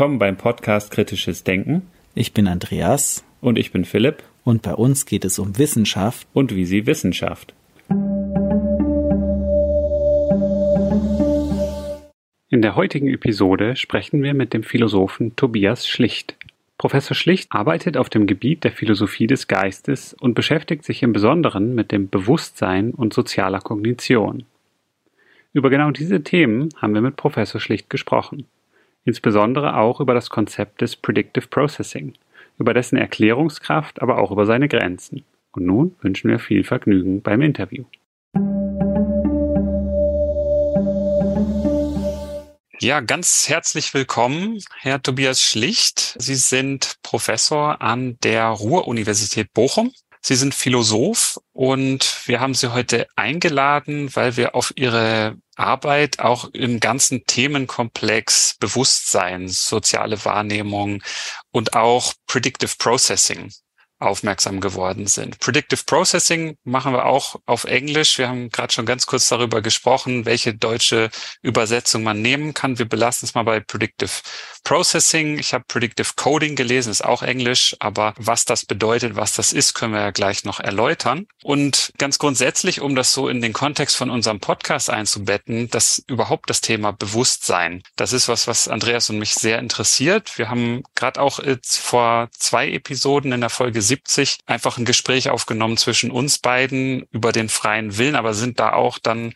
Willkommen beim Podcast Kritisches Denken. Ich bin Andreas. Und ich bin Philipp. Und bei uns geht es um Wissenschaft. Und wie sie Wissenschaft. In der heutigen Episode sprechen wir mit dem Philosophen Tobias Schlicht. Professor Schlicht arbeitet auf dem Gebiet der Philosophie des Geistes und beschäftigt sich im Besonderen mit dem Bewusstsein und sozialer Kognition. Über genau diese Themen haben wir mit Professor Schlicht gesprochen insbesondere auch über das Konzept des Predictive Processing, über dessen Erklärungskraft, aber auch über seine Grenzen. Und nun wünschen wir viel Vergnügen beim Interview. Ja, ganz herzlich willkommen, Herr Tobias Schlicht. Sie sind Professor an der Ruhr-Universität Bochum Sie sind Philosoph und wir haben Sie heute eingeladen, weil wir auf Ihre Arbeit auch im ganzen Themenkomplex Bewusstsein, soziale Wahrnehmung und auch Predictive Processing aufmerksam geworden sind. Predictive Processing machen wir auch auf Englisch. Wir haben gerade schon ganz kurz darüber gesprochen, welche deutsche Übersetzung man nehmen kann. Wir belassen es mal bei Predictive Processing. Ich habe Predictive Coding gelesen, ist auch Englisch, aber was das bedeutet, was das ist, können wir ja gleich noch erläutern. Und ganz grundsätzlich, um das so in den Kontext von unserem Podcast einzubetten, dass überhaupt das Thema Bewusstsein, das ist was, was Andreas und mich sehr interessiert. Wir haben gerade auch vor zwei Episoden in der Folge 70 einfach ein Gespräch aufgenommen zwischen uns beiden über den freien Willen, aber sind da auch dann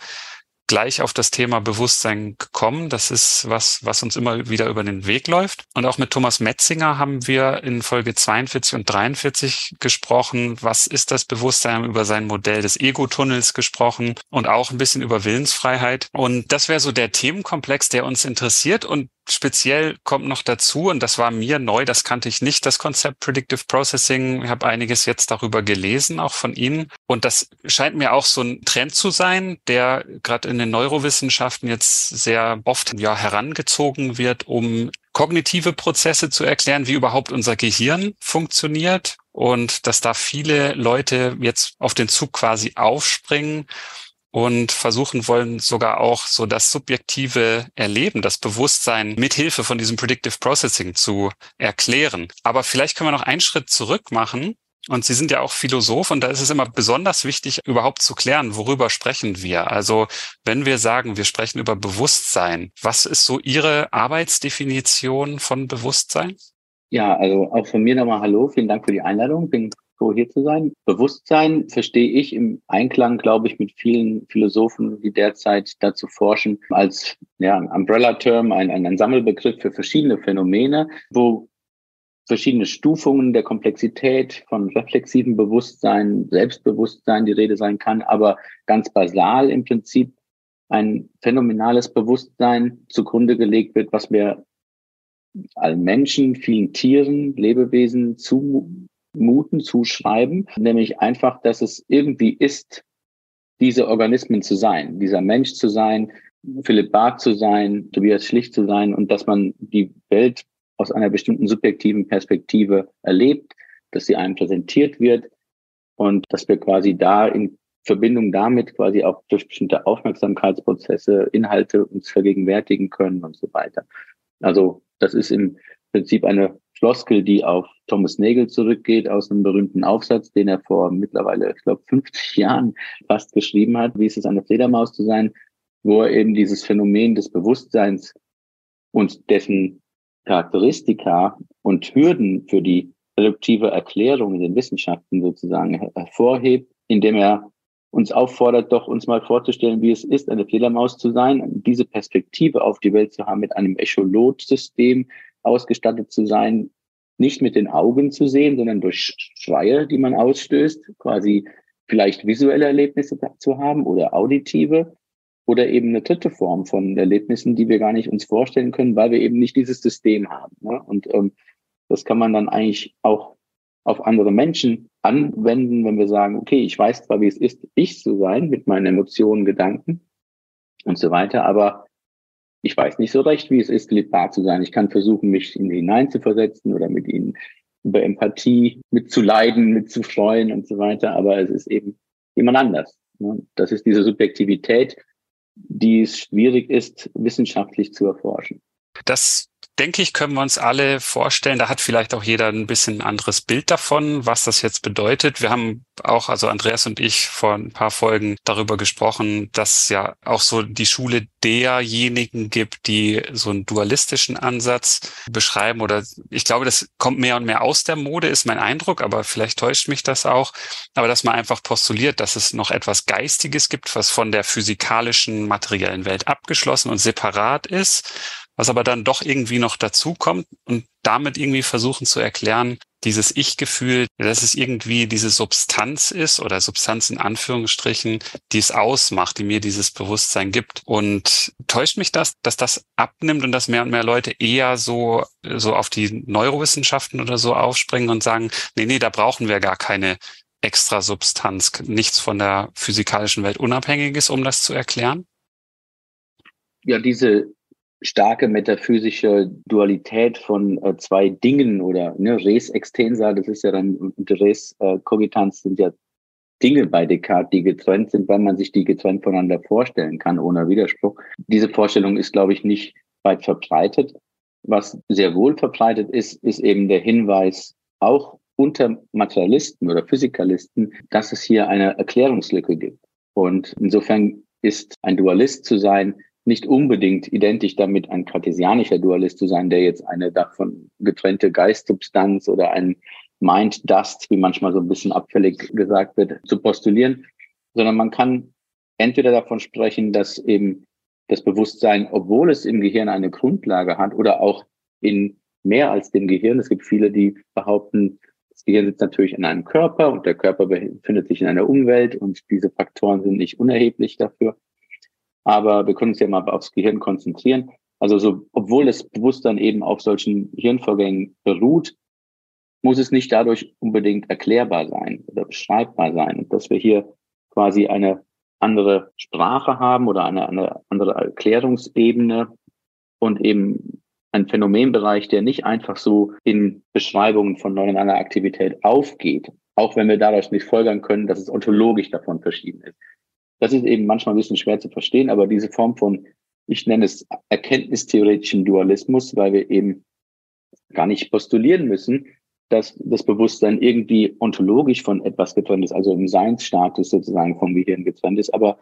gleich auf das Thema Bewusstsein gekommen. Das ist was, was uns immer wieder über den Weg läuft. Und auch mit Thomas Metzinger haben wir in Folge 42 und 43 gesprochen. Was ist das Bewusstsein? Über sein Modell des Ego-Tunnels gesprochen und auch ein bisschen über Willensfreiheit. Und das wäre so der Themenkomplex, der uns interessiert. Und speziell kommt noch dazu, und das war mir neu, das kannte ich nicht, das Konzept Predictive Processing. Ich habe einiges jetzt darüber gelesen, auch von Ihnen. Und das scheint mir auch so ein Trend zu sein, der gerade in den Neurowissenschaften jetzt sehr oft ja, herangezogen wird, um kognitive Prozesse zu erklären, wie überhaupt unser Gehirn funktioniert und dass da viele Leute jetzt auf den Zug quasi aufspringen und versuchen wollen sogar auch so das subjektive Erleben, das Bewusstsein mithilfe von diesem Predictive Processing zu erklären. Aber vielleicht können wir noch einen Schritt zurück machen. Und Sie sind ja auch Philosoph und da ist es immer besonders wichtig, überhaupt zu klären, worüber sprechen wir. Also wenn wir sagen, wir sprechen über Bewusstsein, was ist so Ihre Arbeitsdefinition von Bewusstsein? Ja, also auch von mir nochmal Hallo, vielen Dank für die Einladung. Bin froh hier zu sein. Bewusstsein verstehe ich im Einklang, glaube ich, mit vielen Philosophen, die derzeit dazu forschen, als ja, ein Umbrella-Term, ein, ein, Sammelbegriff für verschiedene Phänomene, wo verschiedene Stufungen der Komplexität von reflexivem Bewusstsein, Selbstbewusstsein die Rede sein kann, aber ganz basal im Prinzip ein phänomenales Bewusstsein zugrunde gelegt wird, was wir allen Menschen, vielen Tieren, Lebewesen zu, Muten zuschreiben, nämlich einfach, dass es irgendwie ist, diese Organismen zu sein, dieser Mensch zu sein, Philipp Barth zu sein, Tobias Schlicht zu sein und dass man die Welt aus einer bestimmten subjektiven Perspektive erlebt, dass sie einem präsentiert wird und dass wir quasi da in Verbindung damit quasi auch durch bestimmte Aufmerksamkeitsprozesse Inhalte uns vergegenwärtigen können und so weiter. Also das ist im Prinzip eine Floskel, die auf Thomas Nagel zurückgeht, aus einem berühmten Aufsatz, den er vor mittlerweile, ich glaube, 50 Jahren fast geschrieben hat, wie ist es eine Fledermaus zu sein, wo er eben dieses Phänomen des Bewusstseins und dessen Charakteristika und Hürden für die reduktive Erklärung in den Wissenschaften sozusagen hervorhebt, indem er uns auffordert, doch uns mal vorzustellen, wie es ist, eine Fledermaus zu sein, diese Perspektive auf die Welt zu haben mit einem Echolot-System, ausgestattet zu sein, nicht mit den Augen zu sehen, sondern durch Schreie, die man ausstößt, quasi vielleicht visuelle Erlebnisse zu haben oder auditive oder eben eine dritte Form von Erlebnissen, die wir gar nicht uns vorstellen können, weil wir eben nicht dieses System haben. Ne? Und ähm, das kann man dann eigentlich auch auf andere Menschen anwenden, wenn wir sagen, okay, ich weiß zwar, wie es ist, ich zu sein mit meinen Emotionen, Gedanken und so weiter, aber ich weiß nicht so recht, wie es ist, liebbar zu sein. Ich kann versuchen, mich in hineinzuversetzen oder mit ihnen über Empathie mitzuleiden, mitzufreuen und so weiter. Aber es ist eben jemand anders. Ne? Das ist diese Subjektivität, die es schwierig ist, wissenschaftlich zu erforschen. Das denke ich, können wir uns alle vorstellen. Da hat vielleicht auch jeder ein bisschen ein anderes Bild davon, was das jetzt bedeutet. Wir haben auch, also Andreas und ich, vor ein paar Folgen darüber gesprochen, dass ja auch so die Schule derjenigen gibt, die so einen dualistischen Ansatz beschreiben oder ich glaube, das kommt mehr und mehr aus der Mode, ist mein Eindruck, aber vielleicht täuscht mich das auch. Aber dass man einfach postuliert, dass es noch etwas Geistiges gibt, was von der physikalischen, materiellen Welt abgeschlossen und separat ist was aber dann doch irgendwie noch dazukommt und damit irgendwie versuchen zu erklären, dieses Ich-Gefühl, dass es irgendwie diese Substanz ist oder Substanz in Anführungsstrichen, die es ausmacht, die mir dieses Bewusstsein gibt. Und täuscht mich das, dass das abnimmt und dass mehr und mehr Leute eher so, so auf die Neurowissenschaften oder so aufspringen und sagen, nee, nee, da brauchen wir gar keine extra Substanz, nichts von der physikalischen Welt unabhängiges, um das zu erklären? Ja, diese starke metaphysische Dualität von äh, zwei Dingen oder ne, res extensa, das ist ja dann und res äh, cogitans sind ja Dinge bei Descartes, die getrennt sind, weil man sich die getrennt voneinander vorstellen kann, ohne Widerspruch. Diese Vorstellung ist, glaube ich, nicht weit verbreitet. Was sehr wohl verbreitet ist, ist eben der Hinweis auch unter Materialisten oder Physikalisten, dass es hier eine Erklärungslücke gibt. Und insofern ist ein Dualist zu sein nicht unbedingt identisch damit, ein kartesianischer Dualist zu sein, der jetzt eine davon getrennte Geistsubstanz oder ein Mind Dust, wie manchmal so ein bisschen abfällig gesagt wird, zu postulieren, sondern man kann entweder davon sprechen, dass eben das Bewusstsein, obwohl es im Gehirn eine Grundlage hat oder auch in mehr als dem Gehirn, es gibt viele, die behaupten, das Gehirn sitzt natürlich in einem Körper und der Körper befindet sich in einer Umwelt und diese Faktoren sind nicht unerheblich dafür. Aber wir können uns ja mal aufs Gehirn konzentrieren. Also so, obwohl das Bewusstsein eben auf solchen Hirnvorgängen beruht, muss es nicht dadurch unbedingt erklärbar sein oder beschreibbar sein. Dass wir hier quasi eine andere Sprache haben oder eine, eine andere Erklärungsebene und eben ein Phänomenbereich, der nicht einfach so in Beschreibungen von neuronaler Aktivität aufgeht, auch wenn wir daraus nicht folgern können, dass es ontologisch davon verschieden ist. Das ist eben manchmal ein bisschen schwer zu verstehen, aber diese Form von, ich nenne es erkenntnistheoretischen Dualismus, weil wir eben gar nicht postulieren müssen, dass das Bewusstsein irgendwie ontologisch von etwas getrennt ist, also im Seinsstatus sozusagen vom Gehirn getrennt ist, aber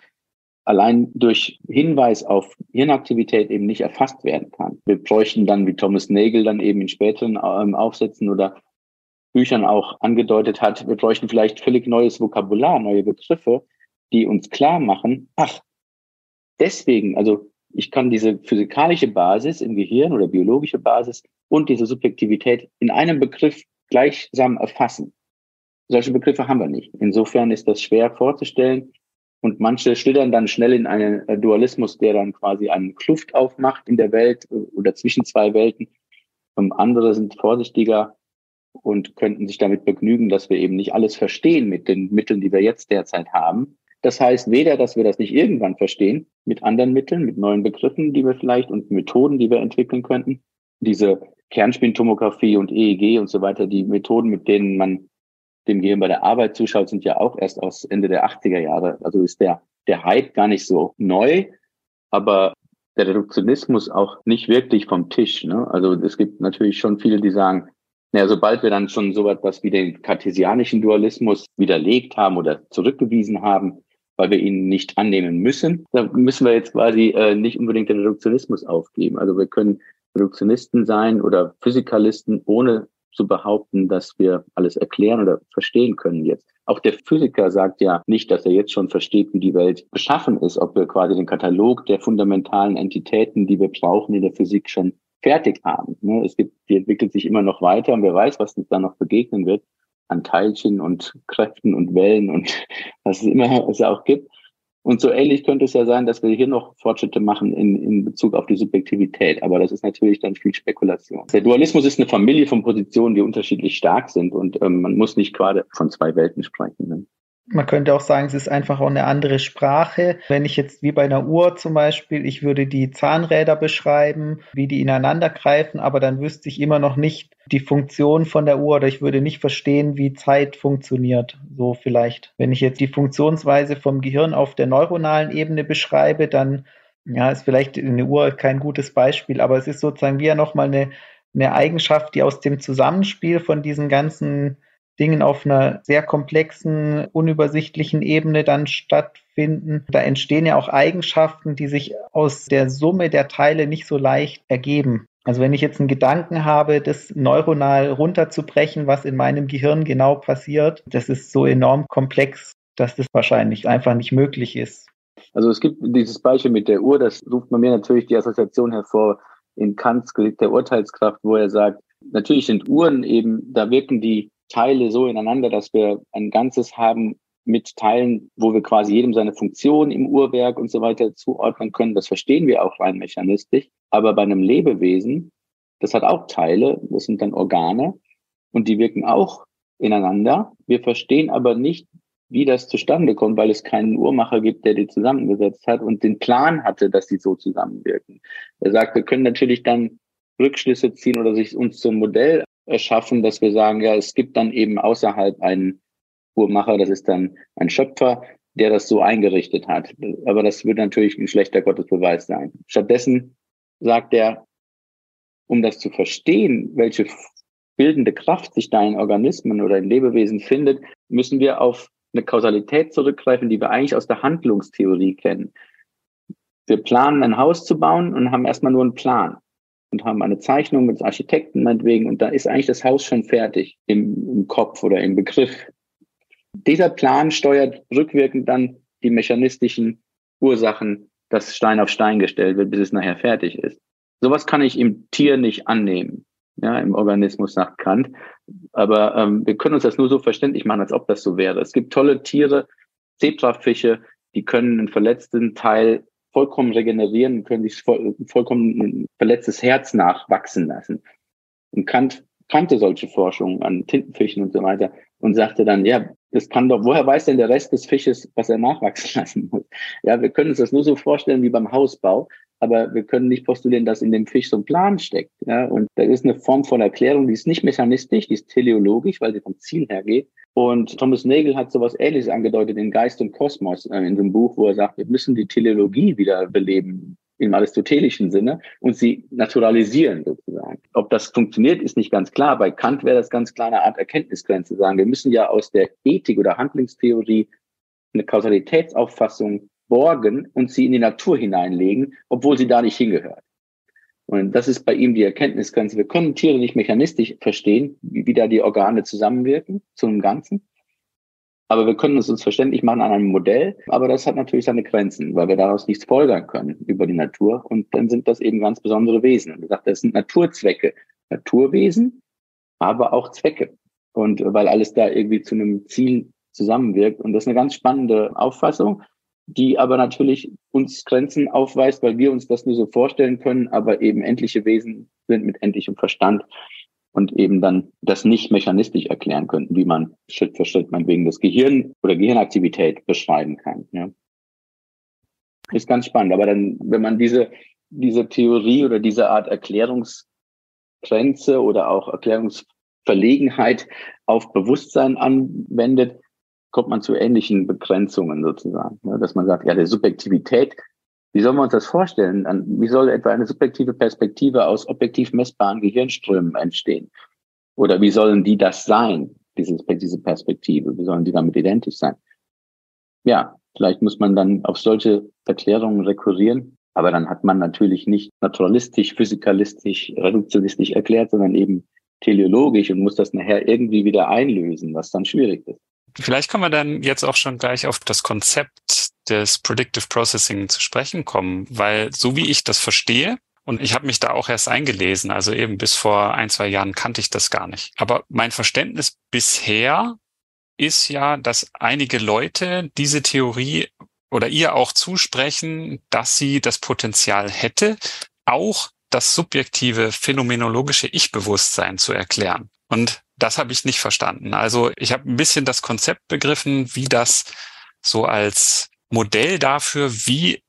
allein durch Hinweis auf Hirnaktivität eben nicht erfasst werden kann. Wir bräuchten dann, wie Thomas Nagel dann eben in späteren ähm, Aufsätzen oder Büchern auch angedeutet hat, wir bräuchten vielleicht völlig neues Vokabular, neue Begriffe, die uns klar machen, ach, deswegen, also ich kann diese physikalische Basis im Gehirn oder biologische Basis und diese Subjektivität in einem Begriff gleichsam erfassen. Solche Begriffe haben wir nicht. Insofern ist das schwer vorzustellen. Und manche schlittern dann schnell in einen äh, Dualismus, der dann quasi einen Kluft aufmacht in der Welt äh, oder zwischen zwei Welten. Und andere sind vorsichtiger und könnten sich damit begnügen, dass wir eben nicht alles verstehen mit den Mitteln, die wir jetzt derzeit haben, das heißt weder, dass wir das nicht irgendwann verstehen, mit anderen Mitteln, mit neuen Begriffen, die wir vielleicht und Methoden, die wir entwickeln könnten. Diese Kernspintomographie und EEG und so weiter, die Methoden, mit denen man dem Gehirn bei der Arbeit zuschaut, sind ja auch erst aus Ende der 80er Jahre. Also ist der, der Hype gar nicht so neu, aber der Reduktionismus auch nicht wirklich vom Tisch. Ne? Also es gibt natürlich schon viele, die sagen, naja, sobald wir dann schon so etwas wie den kartesianischen Dualismus widerlegt haben oder zurückgewiesen haben, weil wir ihn nicht annehmen müssen. Da müssen wir jetzt quasi äh, nicht unbedingt den Reduktionismus aufgeben. Also wir können Reduktionisten sein oder Physikalisten, ohne zu behaupten, dass wir alles erklären oder verstehen können jetzt. Auch der Physiker sagt ja nicht, dass er jetzt schon versteht, wie die Welt beschaffen ist, ob wir quasi den Katalog der fundamentalen Entitäten, die wir brauchen in der Physik, schon fertig haben. Ne? Es gibt, die entwickelt sich immer noch weiter und wer weiß, was uns da noch begegnen wird an Teilchen und Kräften und Wellen und was es immer es auch gibt. Und so ähnlich könnte es ja sein, dass wir hier noch Fortschritte machen in, in Bezug auf die Subjektivität. Aber das ist natürlich dann viel Spekulation. Der Dualismus ist eine Familie von Positionen, die unterschiedlich stark sind. Und ähm, man muss nicht gerade von zwei Welten sprechen. Ne? Man könnte auch sagen, es ist einfach auch eine andere Sprache. Wenn ich jetzt wie bei einer Uhr zum Beispiel, ich würde die Zahnräder beschreiben, wie die ineinander greifen, aber dann wüsste ich immer noch nicht die Funktion von der Uhr oder ich würde nicht verstehen, wie Zeit funktioniert. So vielleicht. Wenn ich jetzt die Funktionsweise vom Gehirn auf der neuronalen Ebene beschreibe, dann Ja, ist vielleicht eine Uhr kein gutes Beispiel, aber es ist sozusagen wie ja nochmal eine, eine Eigenschaft, die aus dem Zusammenspiel von diesen ganzen Dingen auf einer sehr komplexen, unübersichtlichen Ebene dann stattfinden. Da entstehen ja auch Eigenschaften, die sich aus der Summe der Teile nicht so leicht ergeben. Also wenn ich jetzt einen Gedanken habe, das neuronal runterzubrechen, was in meinem Gehirn genau passiert, das ist so enorm komplex, dass das wahrscheinlich einfach nicht möglich ist. Also es gibt dieses Beispiel mit der Uhr, das ruft bei mir natürlich die Assoziation hervor in Kants Gericht der Urteilskraft, wo er sagt, natürlich sind Uhren eben, da wirken die Teile so ineinander, dass wir ein Ganzes haben mit Teilen, wo wir quasi jedem seine Funktion im Uhrwerk und so weiter zuordnen können. Das verstehen wir auch rein mechanistisch. Aber bei einem Lebewesen, das hat auch Teile, das sind dann Organe und die wirken auch ineinander. Wir verstehen aber nicht, wie das zustande kommt, weil es keinen Uhrmacher gibt, der die zusammengesetzt hat und den Plan hatte, dass sie so zusammenwirken. Er sagt, wir können natürlich dann Rückschlüsse ziehen oder sich uns zum Modell erschaffen, dass wir sagen, ja, es gibt dann eben außerhalb einen Uhrmacher, das ist dann ein Schöpfer, der das so eingerichtet hat. Aber das wird natürlich ein schlechter Gottesbeweis sein. Stattdessen sagt er, um das zu verstehen, welche bildende Kraft sich da in Organismen oder in Lebewesen findet, müssen wir auf eine Kausalität zurückgreifen, die wir eigentlich aus der Handlungstheorie kennen. Wir planen ein Haus zu bauen und haben erstmal nur einen Plan und haben eine Zeichnung mit Architekten meinetwegen und da ist eigentlich das Haus schon fertig im, im Kopf oder im Begriff. Dieser Plan steuert rückwirkend dann die mechanistischen Ursachen, dass Stein auf Stein gestellt wird, bis es nachher fertig ist. Sowas kann ich im Tier nicht annehmen, ja, im Organismus sagt Kant. Aber ähm, wir können uns das nur so verständlich machen, als ob das so wäre. Es gibt tolle Tiere, Zebrafische, die können einen verletzten Teil vollkommen regenerieren, können sich voll, vollkommen ein verletztes Herz nachwachsen lassen. Und Kant kannte solche Forschungen an Tintenfischen und so weiter und sagte dann, ja, das kann doch, woher weiß denn der Rest des Fisches, was er nachwachsen lassen muss? Ja, wir können uns das nur so vorstellen wie beim Hausbau, aber wir können nicht postulieren, dass in dem Fisch so ein Plan steckt. Ja, und da ist eine Form von Erklärung, die ist nicht mechanistisch, die ist teleologisch, weil sie vom Ziel her geht. Und Thomas Nagel hat sowas Ähnliches angedeutet in Geist und Kosmos, äh, in dem Buch, wo er sagt, wir müssen die Teleologie wieder beleben im aristotelischen Sinne und sie naturalisieren sozusagen. Ob das funktioniert, ist nicht ganz klar. Bei Kant wäre das ganz klar eine Art Erkenntnisgrenze sagen. Wir müssen ja aus der Ethik oder Handlungstheorie eine Kausalitätsauffassung borgen und sie in die Natur hineinlegen, obwohl sie da nicht hingehört. Und das ist bei ihm die Erkenntnisgrenze. Wir können Tiere nicht mechanistisch verstehen, wie, wie da die Organe zusammenwirken zu einem Ganzen. Aber wir können es uns verständlich machen an einem Modell. Aber das hat natürlich seine Grenzen, weil wir daraus nichts folgern können über die Natur. Und dann sind das eben ganz besondere Wesen. Und er sagt, das sind Naturzwecke. Naturwesen, aber auch Zwecke. Und weil alles da irgendwie zu einem Ziel zusammenwirkt. Und das ist eine ganz spannende Auffassung die aber natürlich uns Grenzen aufweist, weil wir uns das nur so vorstellen können, aber eben endliche Wesen sind mit endlichem Verstand und eben dann das nicht mechanistisch erklären könnten, wie man Schritt für Schritt meinetwegen das Gehirn oder Gehirnaktivität beschreiben kann. Ja. Ist ganz spannend. Aber dann, wenn man diese, diese Theorie oder diese Art Erklärungsgrenze oder auch Erklärungsverlegenheit auf Bewusstsein anwendet, kommt man zu ähnlichen Begrenzungen sozusagen. Ne? Dass man sagt, ja, der Subjektivität, wie soll man uns das vorstellen? Wie soll etwa eine subjektive Perspektive aus objektiv messbaren Gehirnströmen entstehen? Oder wie sollen die das sein, diese, diese Perspektive? Wie sollen die damit identisch sein? Ja, vielleicht muss man dann auf solche Erklärungen rekurrieren. Aber dann hat man natürlich nicht naturalistisch, physikalistisch, reduktionistisch erklärt, sondern eben teleologisch und muss das nachher irgendwie wieder einlösen, was dann schwierig ist. Vielleicht können wir dann jetzt auch schon gleich auf das Konzept des Predictive Processing zu sprechen kommen, weil so wie ich das verstehe, und ich habe mich da auch erst eingelesen, also eben bis vor ein, zwei Jahren kannte ich das gar nicht. Aber mein Verständnis bisher ist ja, dass einige Leute diese Theorie oder ihr auch zusprechen, dass sie das Potenzial hätte, auch das subjektive phänomenologische Ich-Bewusstsein zu erklären. Und das habe ich nicht verstanden. Also ich habe ein bisschen das Konzept begriffen, wie das so als Modell dafür, wie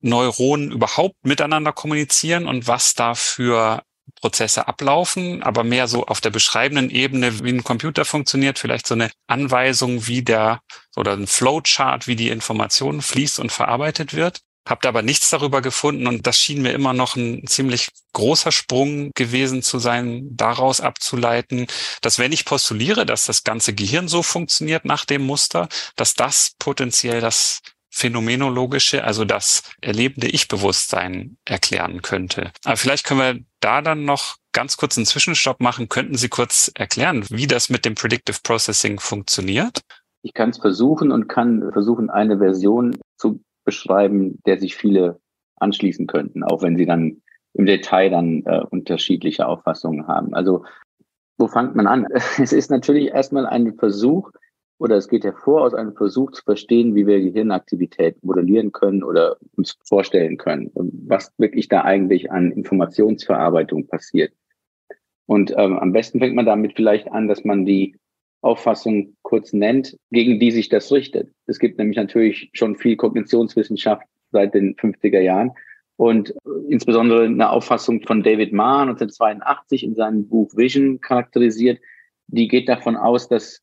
Neuronen überhaupt miteinander kommunizieren und was da für Prozesse ablaufen, aber mehr so auf der beschreibenden Ebene, wie ein Computer funktioniert, vielleicht so eine Anweisung, wie der oder ein Flowchart, wie die Information fließt und verarbeitet wird. Habt aber nichts darüber gefunden und das schien mir immer noch ein ziemlich großer Sprung gewesen zu sein, daraus abzuleiten, dass wenn ich postuliere, dass das ganze Gehirn so funktioniert nach dem Muster, dass das potenziell das phänomenologische, also das erlebende Ich-Bewusstsein erklären könnte. Aber vielleicht können wir da dann noch ganz kurz einen Zwischenstopp machen. Könnten Sie kurz erklären, wie das mit dem Predictive Processing funktioniert? Ich kann es versuchen und kann versuchen, eine Version zu beschreiben, der sich viele anschließen könnten, auch wenn sie dann im Detail dann äh, unterschiedliche Auffassungen haben. Also wo fängt man an? Es ist natürlich erstmal ein Versuch, oder es geht hervor aus einem Versuch zu verstehen, wie wir Gehirnaktivität modellieren können oder uns vorstellen können und was wirklich da eigentlich an Informationsverarbeitung passiert. Und ähm, am besten fängt man damit vielleicht an, dass man die Auffassung kurz nennt, gegen die sich das richtet. Es gibt nämlich natürlich schon viel Kognitionswissenschaft seit den 50er Jahren. Und insbesondere eine Auffassung von David Marr 1982 in seinem Buch Vision charakterisiert, die geht davon aus, dass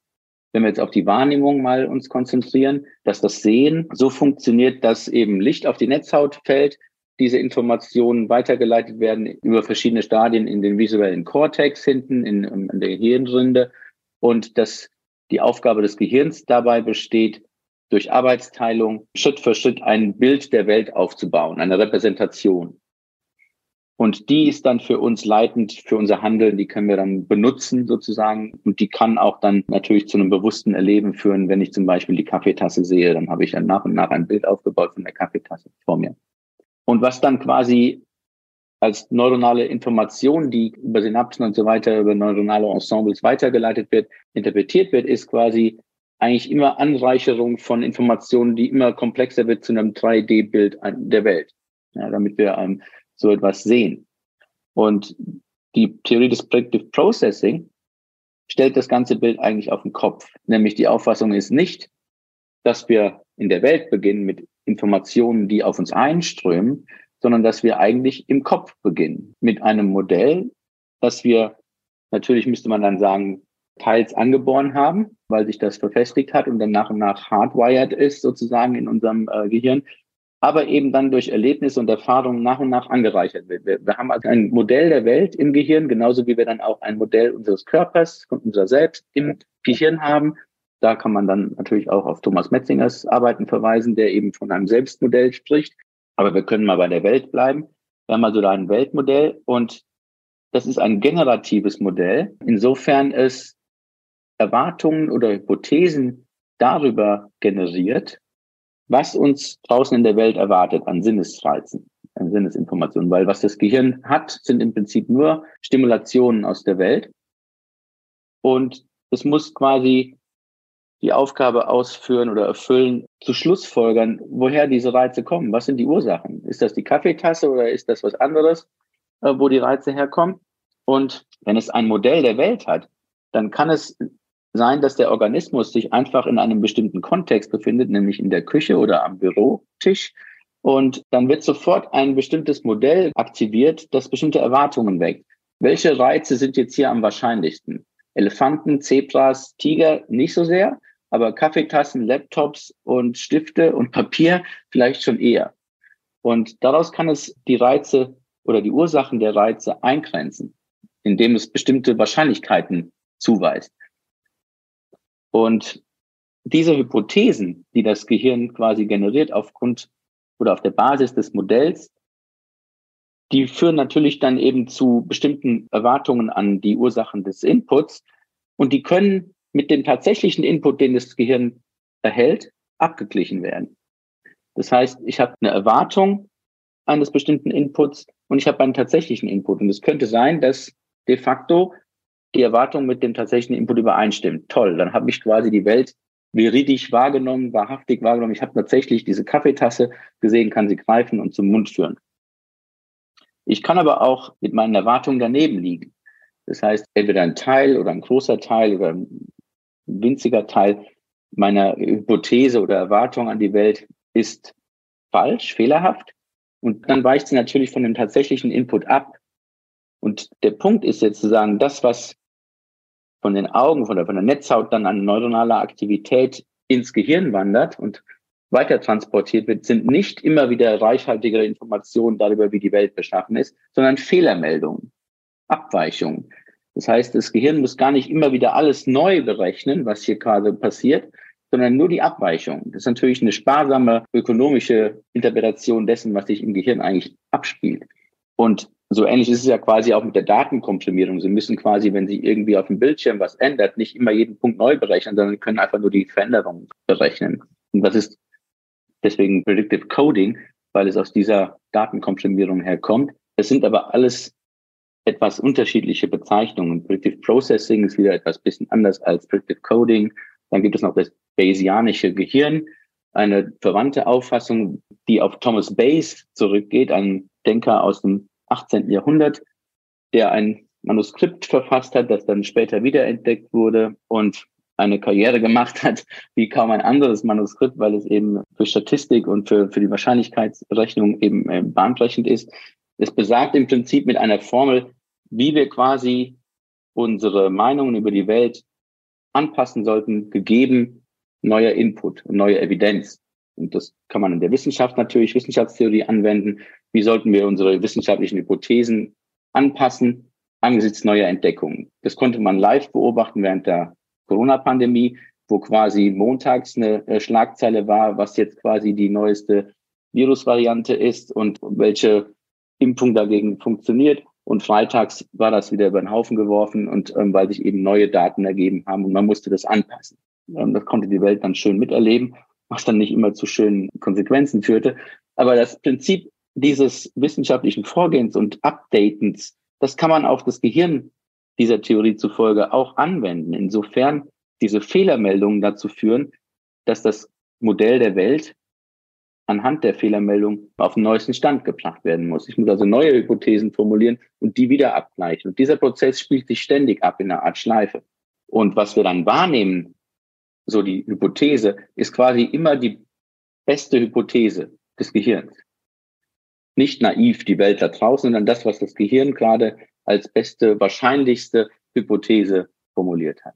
wenn wir jetzt auf die Wahrnehmung mal uns konzentrieren, dass das Sehen so funktioniert, dass eben Licht auf die Netzhaut fällt, diese Informationen weitergeleitet werden über verschiedene Stadien in den visuellen Kortex hinten, in, in der Hirnrinde und dass die Aufgabe des Gehirns dabei besteht, durch Arbeitsteilung Schritt für Schritt ein Bild der Welt aufzubauen, eine Repräsentation. Und die ist dann für uns leitend für unser Handeln, die können wir dann benutzen sozusagen. Und die kann auch dann natürlich zu einem bewussten Erleben führen. Wenn ich zum Beispiel die Kaffeetasse sehe, dann habe ich dann nach und nach ein Bild aufgebaut von der Kaffeetasse vor mir. Und was dann quasi als neuronale Information, die über Synapsen und so weiter, über neuronale Ensembles weitergeleitet wird, interpretiert wird, ist quasi eigentlich immer Anreicherung von Informationen, die immer komplexer wird zu einem 3D-Bild der Welt. Ja, damit wir ähm, so etwas sehen. Und die Theorie des Predictive Processing stellt das ganze Bild eigentlich auf den Kopf. Nämlich die Auffassung ist nicht, dass wir in der Welt beginnen mit Informationen, die auf uns einströmen, sondern dass wir eigentlich im Kopf beginnen mit einem Modell, das wir natürlich müsste man dann sagen, teils angeboren haben, weil sich das verfestigt hat und dann nach und nach hardwired ist sozusagen in unserem äh, Gehirn, aber eben dann durch Erlebnisse und Erfahrungen nach und nach angereichert wird. Wir, wir haben also ein Modell der Welt im Gehirn, genauso wie wir dann auch ein Modell unseres Körpers und unser Selbst im Gehirn haben. Da kann man dann natürlich auch auf Thomas Metzingers Arbeiten verweisen, der eben von einem Selbstmodell spricht. Aber wir können mal bei der Welt bleiben. Wir haben also da ein Weltmodell und das ist ein generatives Modell, insofern es Erwartungen oder Hypothesen darüber generiert, was uns draußen in der Welt erwartet an Sinnesreizen, an Sinnesinformationen. Weil was das Gehirn hat, sind im Prinzip nur Stimulationen aus der Welt. Und es muss quasi die Aufgabe ausführen oder erfüllen, zu Schlussfolgern, woher diese Reize kommen. Was sind die Ursachen? Ist das die Kaffeetasse oder ist das was anderes, äh, wo die Reize herkommen? Und wenn es ein Modell der Welt hat, dann kann es sein, dass der Organismus sich einfach in einem bestimmten Kontext befindet, nämlich in der Küche oder am Bürotisch. Und dann wird sofort ein bestimmtes Modell aktiviert, das bestimmte Erwartungen weckt. Welche Reize sind jetzt hier am wahrscheinlichsten? Elefanten, Zebras, Tiger nicht so sehr, aber Kaffeetassen, Laptops und Stifte und Papier vielleicht schon eher. Und daraus kann es die Reize oder die Ursachen der Reize eingrenzen, indem es bestimmte Wahrscheinlichkeiten zuweist. Und diese Hypothesen, die das Gehirn quasi generiert aufgrund oder auf der Basis des Modells, die führen natürlich dann eben zu bestimmten Erwartungen an die Ursachen des Inputs und die können mit dem tatsächlichen Input, den das Gehirn erhält, abgeglichen werden. Das heißt, ich habe eine Erwartung eines bestimmten Inputs und ich habe einen tatsächlichen Input. Und es könnte sein, dass de facto die Erwartung mit dem tatsächlichen Input übereinstimmt. Toll, dann habe ich quasi die Welt veridisch wahrgenommen, wahrhaftig wahrgenommen. Ich habe tatsächlich diese Kaffeetasse gesehen, kann sie greifen und zum Mund führen. Ich kann aber auch mit meinen Erwartungen daneben liegen. Das heißt, entweder ein Teil oder ein großer Teil oder winziger Teil meiner Hypothese oder Erwartung an die Welt ist falsch, fehlerhaft. Und dann weicht sie natürlich von dem tatsächlichen Input ab. Und der Punkt ist jetzt zu sagen, das, was von den Augen, von der, von der Netzhaut dann an neuronaler Aktivität ins Gehirn wandert und weiter transportiert wird, sind nicht immer wieder reichhaltigere Informationen darüber, wie die Welt beschaffen ist, sondern Fehlermeldungen, Abweichungen. Das heißt, das Gehirn muss gar nicht immer wieder alles neu berechnen, was hier gerade passiert, sondern nur die Abweichung. Das ist natürlich eine sparsame ökonomische Interpretation dessen, was sich im Gehirn eigentlich abspielt. Und so ähnlich ist es ja quasi auch mit der Datenkomprimierung. Sie müssen quasi, wenn Sie irgendwie auf dem Bildschirm was ändert, nicht immer jeden Punkt neu berechnen, sondern können einfach nur die Veränderung berechnen. Und das ist deswegen Predictive Coding, weil es aus dieser Datenkomprimierung herkommt. Es sind aber alles etwas unterschiedliche Bezeichnungen. Predictive Processing ist wieder etwas bisschen anders als Predictive Coding. Dann gibt es noch das Bayesianische Gehirn, eine verwandte Auffassung, die auf Thomas Bayes zurückgeht, ein Denker aus dem 18. Jahrhundert, der ein Manuskript verfasst hat, das dann später wiederentdeckt wurde und eine Karriere gemacht hat wie kaum ein anderes Manuskript, weil es eben für Statistik und für, für die Wahrscheinlichkeitsrechnung eben äh, bahnbrechend ist. Es besagt im Prinzip mit einer Formel, wie wir quasi unsere Meinungen über die Welt anpassen sollten, gegeben neuer Input neue Evidenz. Und das kann man in der Wissenschaft natürlich, Wissenschaftstheorie anwenden. Wie sollten wir unsere wissenschaftlichen Hypothesen anpassen angesichts neuer Entdeckungen? Das konnte man live beobachten während der Corona-Pandemie, wo quasi montags eine äh, Schlagzeile war, was jetzt quasi die neueste Virusvariante ist und welche Impfung dagegen funktioniert. Und freitags war das wieder über den Haufen geworfen und ähm, weil sich eben neue Daten ergeben haben und man musste das anpassen. Ähm, das konnte die Welt dann schön miterleben, was dann nicht immer zu schönen Konsequenzen führte. Aber das Prinzip dieses wissenschaftlichen Vorgehens und Updatens, das kann man auf das Gehirn dieser Theorie zufolge auch anwenden. Insofern diese Fehlermeldungen dazu führen, dass das Modell der Welt anhand der Fehlermeldung auf den neuesten Stand gebracht werden muss. Ich muss also neue Hypothesen formulieren und die wieder abgleichen. Und dieser Prozess spielt sich ständig ab in einer Art Schleife. Und was wir dann wahrnehmen, so die Hypothese, ist quasi immer die beste Hypothese des Gehirns. Nicht naiv die Welt da draußen, sondern das, was das Gehirn gerade als beste, wahrscheinlichste Hypothese formuliert hat.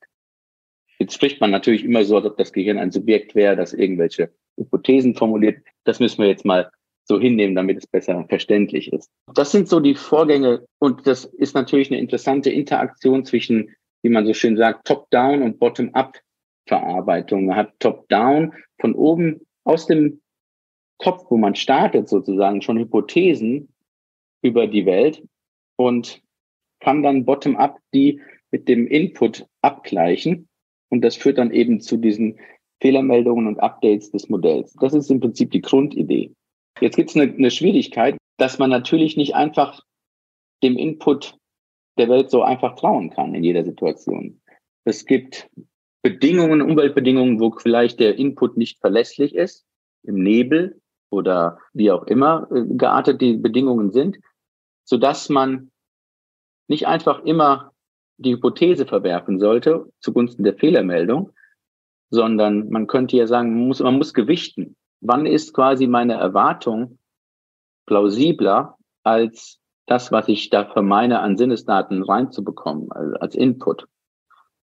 Jetzt spricht man natürlich immer so, als ob das Gehirn ein Subjekt wäre, das irgendwelche Hypothesen formuliert. Das müssen wir jetzt mal so hinnehmen, damit es besser verständlich ist. Das sind so die Vorgänge und das ist natürlich eine interessante Interaktion zwischen, wie man so schön sagt, Top-Down und Bottom-Up-Verarbeitung. Man hat Top-Down von oben aus dem Kopf, wo man startet sozusagen, schon Hypothesen über die Welt und kann dann Bottom-Up die mit dem Input abgleichen. Und das führt dann eben zu diesen Fehlermeldungen und Updates des Modells. Das ist im Prinzip die Grundidee. Jetzt gibt es eine, eine Schwierigkeit, dass man natürlich nicht einfach dem Input der Welt so einfach trauen kann in jeder Situation. Es gibt Bedingungen, Umweltbedingungen, wo vielleicht der Input nicht verlässlich ist, im Nebel oder wie auch immer äh, geartet die Bedingungen sind, so dass man nicht einfach immer die Hypothese verwerfen sollte zugunsten der Fehlermeldung, sondern man könnte ja sagen, man muss, man muss gewichten. Wann ist quasi meine Erwartung plausibler als das, was ich da vermeine, an Sinnesdaten reinzubekommen, also als Input?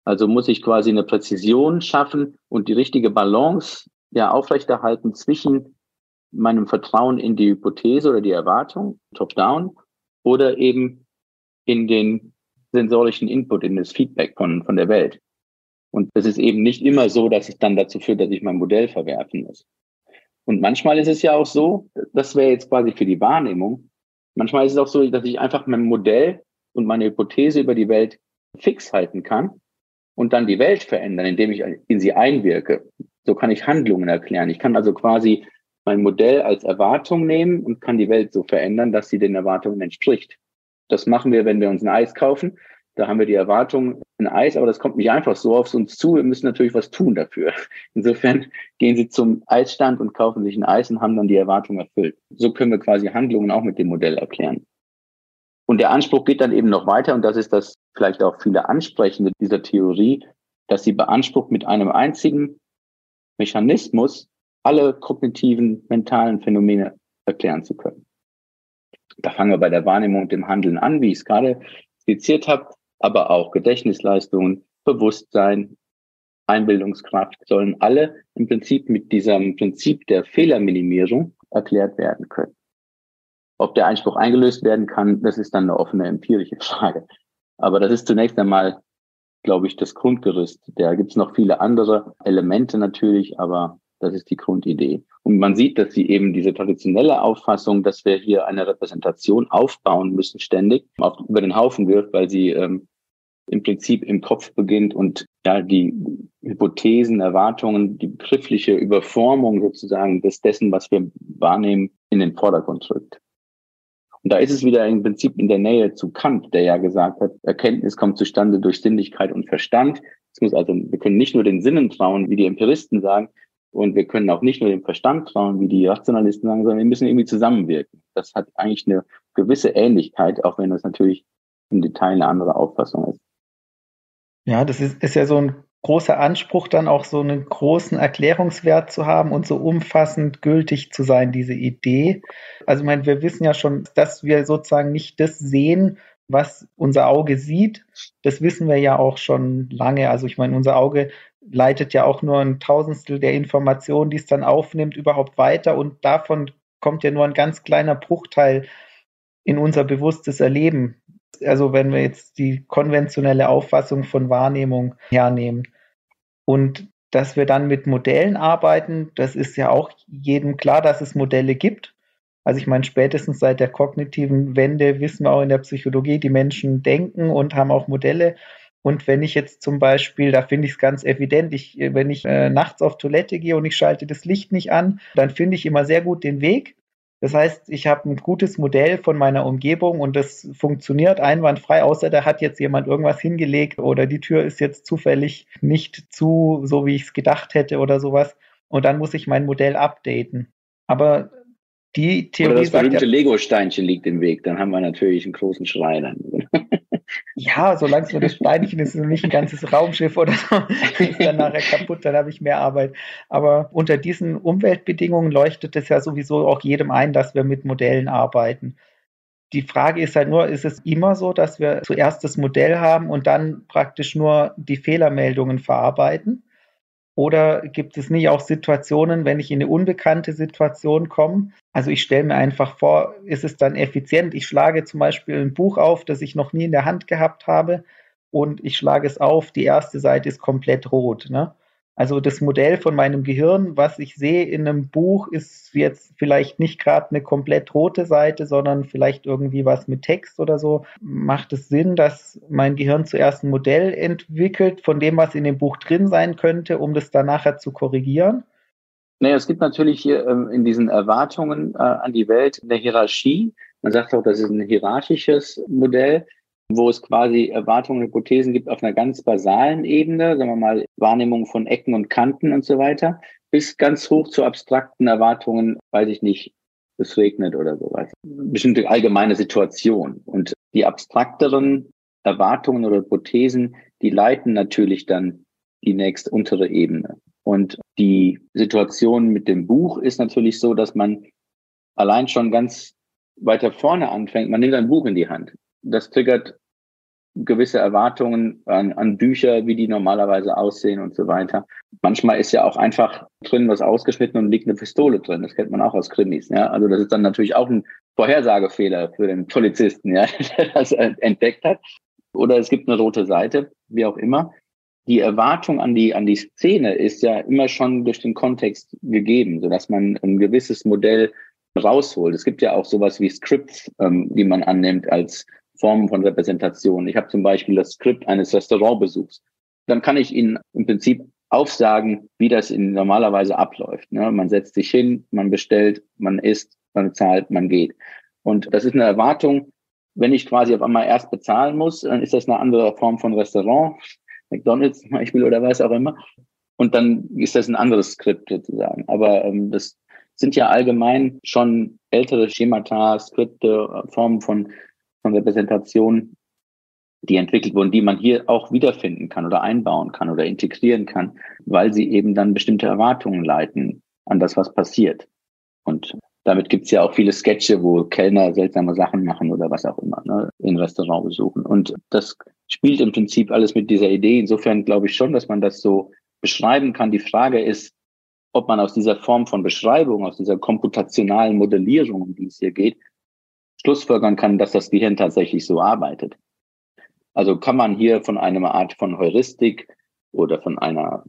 Also muss ich quasi eine Präzision schaffen und die richtige Balance ja aufrechterhalten zwischen meinem Vertrauen in die Hypothese oder die Erwartung, top-down, oder eben in den sensorischen Input, in das Feedback von, von der Welt. Und es ist eben nicht immer so, dass es dann dazu führt, dass ich mein Modell verwerfen muss. Und manchmal ist es ja auch so, das wäre jetzt quasi für die Wahrnehmung, manchmal ist es auch so, dass ich einfach mein Modell und meine Hypothese über die Welt fix halten kann und dann die Welt verändern, indem ich in sie einwirke. So kann ich Handlungen erklären. Ich kann also quasi mein Modell als Erwartung nehmen und kann die Welt so verändern, dass sie den Erwartungen entspricht. Das machen wir, wenn wir uns ein Eis kaufen. Da haben wir die Erwartung, ein Eis, aber das kommt nicht einfach so auf uns zu. Wir müssen natürlich was tun dafür. Insofern gehen Sie zum Eisstand und kaufen sich ein Eis und haben dann die Erwartung erfüllt. So können wir quasi Handlungen auch mit dem Modell erklären. Und der Anspruch geht dann eben noch weiter, und das ist das vielleicht auch viele Ansprechende dieser Theorie, dass sie beansprucht, mit einem einzigen Mechanismus alle kognitiven, mentalen Phänomene erklären zu können. Da fangen wir bei der Wahrnehmung und dem Handeln an, wie ich es gerade skizziert habe, aber auch Gedächtnisleistungen, Bewusstsein, Einbildungskraft sollen alle im Prinzip mit diesem Prinzip der Fehlerminimierung erklärt werden können. Ob der Einspruch eingelöst werden kann, das ist dann eine offene empirische Frage. Aber das ist zunächst einmal, glaube ich, das Grundgerüst. Da gibt es noch viele andere Elemente natürlich, aber das ist die Grundidee. Und man sieht, dass sie eben diese traditionelle Auffassung, dass wir hier eine Repräsentation aufbauen müssen, ständig auf, über den Haufen wirft, weil sie ähm, im Prinzip im Kopf beginnt und ja die Hypothesen, Erwartungen, die begriffliche Überformung sozusagen des dessen, was wir wahrnehmen, in den Vordergrund drückt. Und da ist es wieder im Prinzip in der Nähe zu Kant, der ja gesagt hat, Erkenntnis kommt zustande durch Sinnlichkeit und Verstand. Es muss also, wir können nicht nur den Sinnen trauen, wie die Empiristen sagen, und wir können auch nicht nur dem Verstand trauen, wie die Rationalisten sagen, sondern wir müssen irgendwie zusammenwirken. Das hat eigentlich eine gewisse Ähnlichkeit, auch wenn das natürlich im Detail eine andere Auffassung ist. Ja, das ist, ist ja so ein großer Anspruch, dann auch so einen großen Erklärungswert zu haben und so umfassend gültig zu sein, diese Idee. Also, ich meine, wir wissen ja schon, dass wir sozusagen nicht das sehen, was unser Auge sieht. Das wissen wir ja auch schon lange. Also, ich meine, unser Auge leitet ja auch nur ein Tausendstel der Informationen, die es dann aufnimmt, überhaupt weiter und davon kommt ja nur ein ganz kleiner Bruchteil in unser bewusstes Erleben also wenn wir jetzt die konventionelle Auffassung von Wahrnehmung hernehmen. Und dass wir dann mit Modellen arbeiten, das ist ja auch jedem klar, dass es Modelle gibt. Also ich meine, spätestens seit der kognitiven Wende wissen wir auch in der Psychologie, die Menschen denken und haben auch Modelle. Und wenn ich jetzt zum Beispiel, da finde ich es ganz evident, ich, wenn ich äh, nachts auf Toilette gehe und ich schalte das Licht nicht an, dann finde ich immer sehr gut den Weg. Das heißt, ich habe ein gutes Modell von meiner Umgebung und das funktioniert einwandfrei, außer da hat jetzt jemand irgendwas hingelegt oder die Tür ist jetzt zufällig nicht zu, so wie ich es gedacht hätte oder sowas. Und dann muss ich mein Modell updaten. Aber die Theorie. Oder das berühmte ja, Lego-Steinchen liegt im Weg, dann haben wir natürlich einen großen Schrei dann. Ja, solange es nur das Steinchen ist und nicht ein ganzes Raumschiff oder so, ist dann nachher kaputt, dann habe ich mehr Arbeit. Aber unter diesen Umweltbedingungen leuchtet es ja sowieso auch jedem ein, dass wir mit Modellen arbeiten. Die Frage ist halt nur, ist es immer so, dass wir zuerst das Modell haben und dann praktisch nur die Fehlermeldungen verarbeiten? Oder gibt es nicht auch Situationen, wenn ich in eine unbekannte Situation komme? Also ich stelle mir einfach vor, ist es dann effizient? Ich schlage zum Beispiel ein Buch auf, das ich noch nie in der Hand gehabt habe und ich schlage es auf, die erste Seite ist komplett rot. Ne? Also das Modell von meinem Gehirn, was ich sehe in einem Buch, ist jetzt vielleicht nicht gerade eine komplett rote Seite, sondern vielleicht irgendwie was mit Text oder so. Macht es Sinn, dass mein Gehirn zuerst ein Modell entwickelt von dem, was in dem Buch drin sein könnte, um das dann nachher zu korrigieren? Naja, es gibt natürlich hier ähm, in diesen Erwartungen äh, an die Welt eine Hierarchie. Man sagt auch, das ist ein hierarchisches Modell wo es quasi Erwartungen, Hypothesen gibt auf einer ganz basalen Ebene, sagen wir mal Wahrnehmung von Ecken und Kanten und so weiter, bis ganz hoch zu abstrakten Erwartungen, weiß ich nicht, es regnet oder sowas. Bestimmte allgemeine Situation. Und die abstrakteren Erwartungen oder Hypothesen, die leiten natürlich dann die nächste untere Ebene. Und die Situation mit dem Buch ist natürlich so, dass man allein schon ganz weiter vorne anfängt. Man nimmt ein Buch in die Hand. Das triggert gewisse Erwartungen an, an Bücher, wie die normalerweise aussehen und so weiter. Manchmal ist ja auch einfach drin was ausgeschnitten und liegt eine Pistole drin. Das kennt man auch aus Krimis. Ja? Also das ist dann natürlich auch ein Vorhersagefehler für den Polizisten, ja, der das entdeckt hat. Oder es gibt eine rote Seite, wie auch immer. Die Erwartung an die, an die Szene ist ja immer schon durch den Kontext gegeben, sodass man ein gewisses Modell rausholt. Es gibt ja auch sowas wie Scripts, ähm, die man annimmt als Formen von Repräsentation. Ich habe zum Beispiel das Skript eines Restaurantbesuchs. Dann kann ich Ihnen im Prinzip aufsagen, wie das in normalerweise abläuft. Ne? Man setzt sich hin, man bestellt, man isst, man zahlt, man geht. Und das ist eine Erwartung. Wenn ich quasi auf einmal erst bezahlen muss, dann ist das eine andere Form von Restaurant, McDonald's zum Beispiel oder was auch immer. Und dann ist das ein anderes Skript sozusagen. Aber ähm, das sind ja allgemein schon ältere Schemata, Skripte, Formen von von Repräsentation, die entwickelt wurden, die man hier auch wiederfinden kann oder einbauen kann oder integrieren kann, weil sie eben dann bestimmte Erwartungen leiten an das, was passiert. Und damit gibt's ja auch viele Sketche, wo Kellner seltsame Sachen machen oder was auch immer, ne, in Restaurant besuchen. Und das spielt im Prinzip alles mit dieser Idee. Insofern glaube ich schon, dass man das so beschreiben kann. Die Frage ist, ob man aus dieser Form von Beschreibung, aus dieser komputationalen Modellierung, um die es hier geht, schlussfolgern kann, dass das Gehirn tatsächlich so arbeitet. Also kann man hier von einer Art von Heuristik oder von einer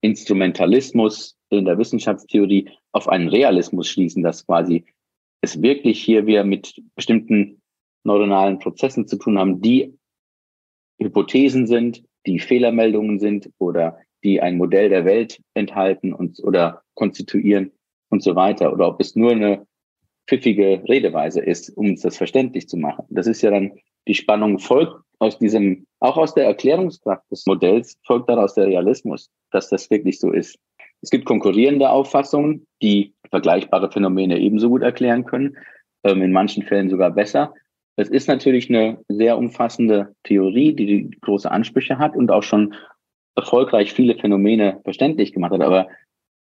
Instrumentalismus in der Wissenschaftstheorie auf einen Realismus schließen, dass quasi es wirklich hier wir mit bestimmten neuronalen Prozessen zu tun haben, die Hypothesen sind, die Fehlermeldungen sind oder die ein Modell der Welt enthalten und oder konstituieren und so weiter. Oder ob es nur eine pfiffige Redeweise ist, um uns das verständlich zu machen. Das ist ja dann die Spannung folgt aus diesem, auch aus der Erklärungskraft des Modells, folgt daraus der Realismus, dass das wirklich so ist. Es gibt konkurrierende Auffassungen, die vergleichbare Phänomene ebenso gut erklären können, ähm, in manchen Fällen sogar besser. Es ist natürlich eine sehr umfassende Theorie, die große Ansprüche hat und auch schon erfolgreich viele Phänomene verständlich gemacht hat. Aber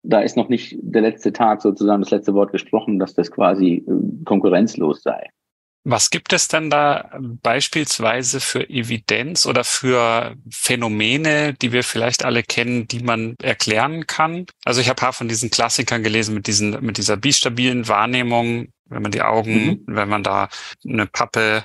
da ist noch nicht der letzte Tag sozusagen das letzte Wort gesprochen, dass das quasi äh, konkurrenzlos sei. Was gibt es denn da beispielsweise für Evidenz oder für Phänomene, die wir vielleicht alle kennen, die man erklären kann? Also ich habe ein paar von diesen Klassikern gelesen mit diesen, mit dieser bistabilen Wahrnehmung, wenn man die Augen, mhm. wenn man da eine Pappe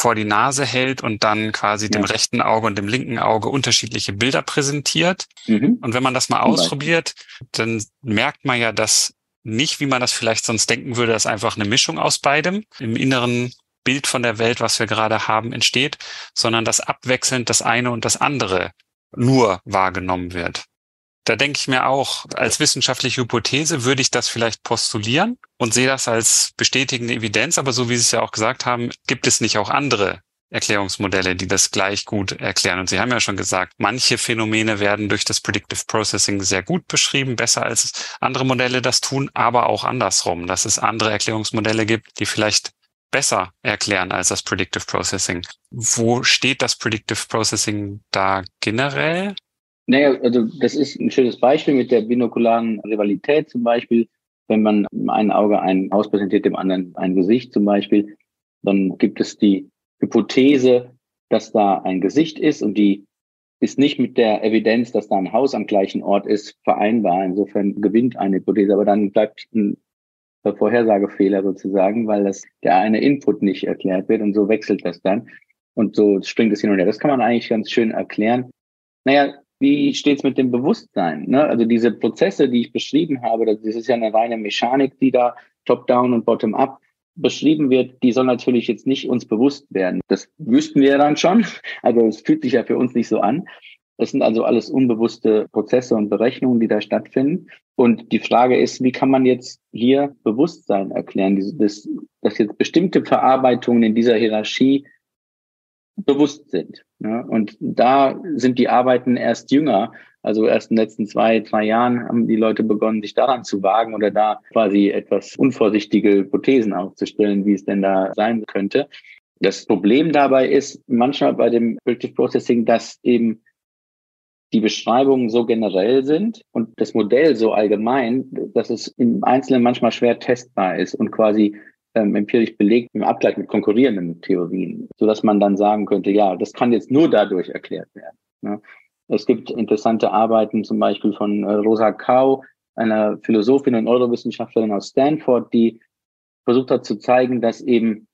vor die Nase hält und dann quasi ja. dem rechten Auge und dem linken Auge unterschiedliche Bilder präsentiert. Mhm. Und wenn man das mal ausprobiert, dann merkt man ja, dass nicht, wie man das vielleicht sonst denken würde, dass einfach eine Mischung aus beidem im inneren Bild von der Welt, was wir gerade haben, entsteht, sondern dass abwechselnd das eine und das andere nur wahrgenommen wird. Da denke ich mir auch, als wissenschaftliche Hypothese würde ich das vielleicht postulieren und sehe das als bestätigende Evidenz, aber so wie Sie es ja auch gesagt haben, gibt es nicht auch andere Erklärungsmodelle, die das gleich gut erklären. Und Sie haben ja schon gesagt, manche Phänomene werden durch das Predictive Processing sehr gut beschrieben, besser als andere Modelle das tun, aber auch andersrum, dass es andere Erklärungsmodelle gibt, die vielleicht besser erklären als das Predictive Processing. Wo steht das Predictive Processing da generell? Naja, also das ist ein schönes Beispiel mit der binokularen Rivalität zum Beispiel. Wenn man im einen Auge ein Haus präsentiert, dem anderen ein Gesicht zum Beispiel, dann gibt es die Hypothese, dass da ein Gesicht ist und die ist nicht mit der Evidenz, dass da ein Haus am gleichen Ort ist, vereinbar. Insofern gewinnt eine Hypothese, aber dann bleibt ein Vorhersagefehler sozusagen, weil das der eine Input nicht erklärt wird und so wechselt das dann und so springt es hin und her. Das kann man eigentlich ganz schön erklären. Naja, wie steht's mit dem Bewusstsein? Ne? Also diese Prozesse, die ich beschrieben habe, das ist ja eine reine Mechanik, die da top-down und bottom-up beschrieben wird, die soll natürlich jetzt nicht uns bewusst werden. Das wüssten wir dann schon. Also es fühlt sich ja für uns nicht so an. Das sind also alles unbewusste Prozesse und Berechnungen, die da stattfinden. Und die Frage ist, wie kann man jetzt hier Bewusstsein erklären, dass, dass jetzt bestimmte Verarbeitungen in dieser Hierarchie bewusst sind. Ja, und da sind die Arbeiten erst jünger. Also erst in den letzten zwei, drei Jahren haben die Leute begonnen, sich daran zu wagen oder da quasi etwas unvorsichtige Hypothesen aufzustellen, wie es denn da sein könnte. Das Problem dabei ist manchmal bei dem Predictive Processing, dass eben die Beschreibungen so generell sind und das Modell so allgemein, dass es im Einzelnen manchmal schwer testbar ist und quasi ähm, empirisch belegt im Abgleich mit konkurrierenden Theorien, so dass man dann sagen könnte, ja, das kann jetzt nur dadurch erklärt werden. Ne? Es gibt interessante Arbeiten zum Beispiel von äh, Rosa Kau, einer Philosophin und Neurowissenschaftlerin aus Stanford, die versucht hat zu zeigen, dass eben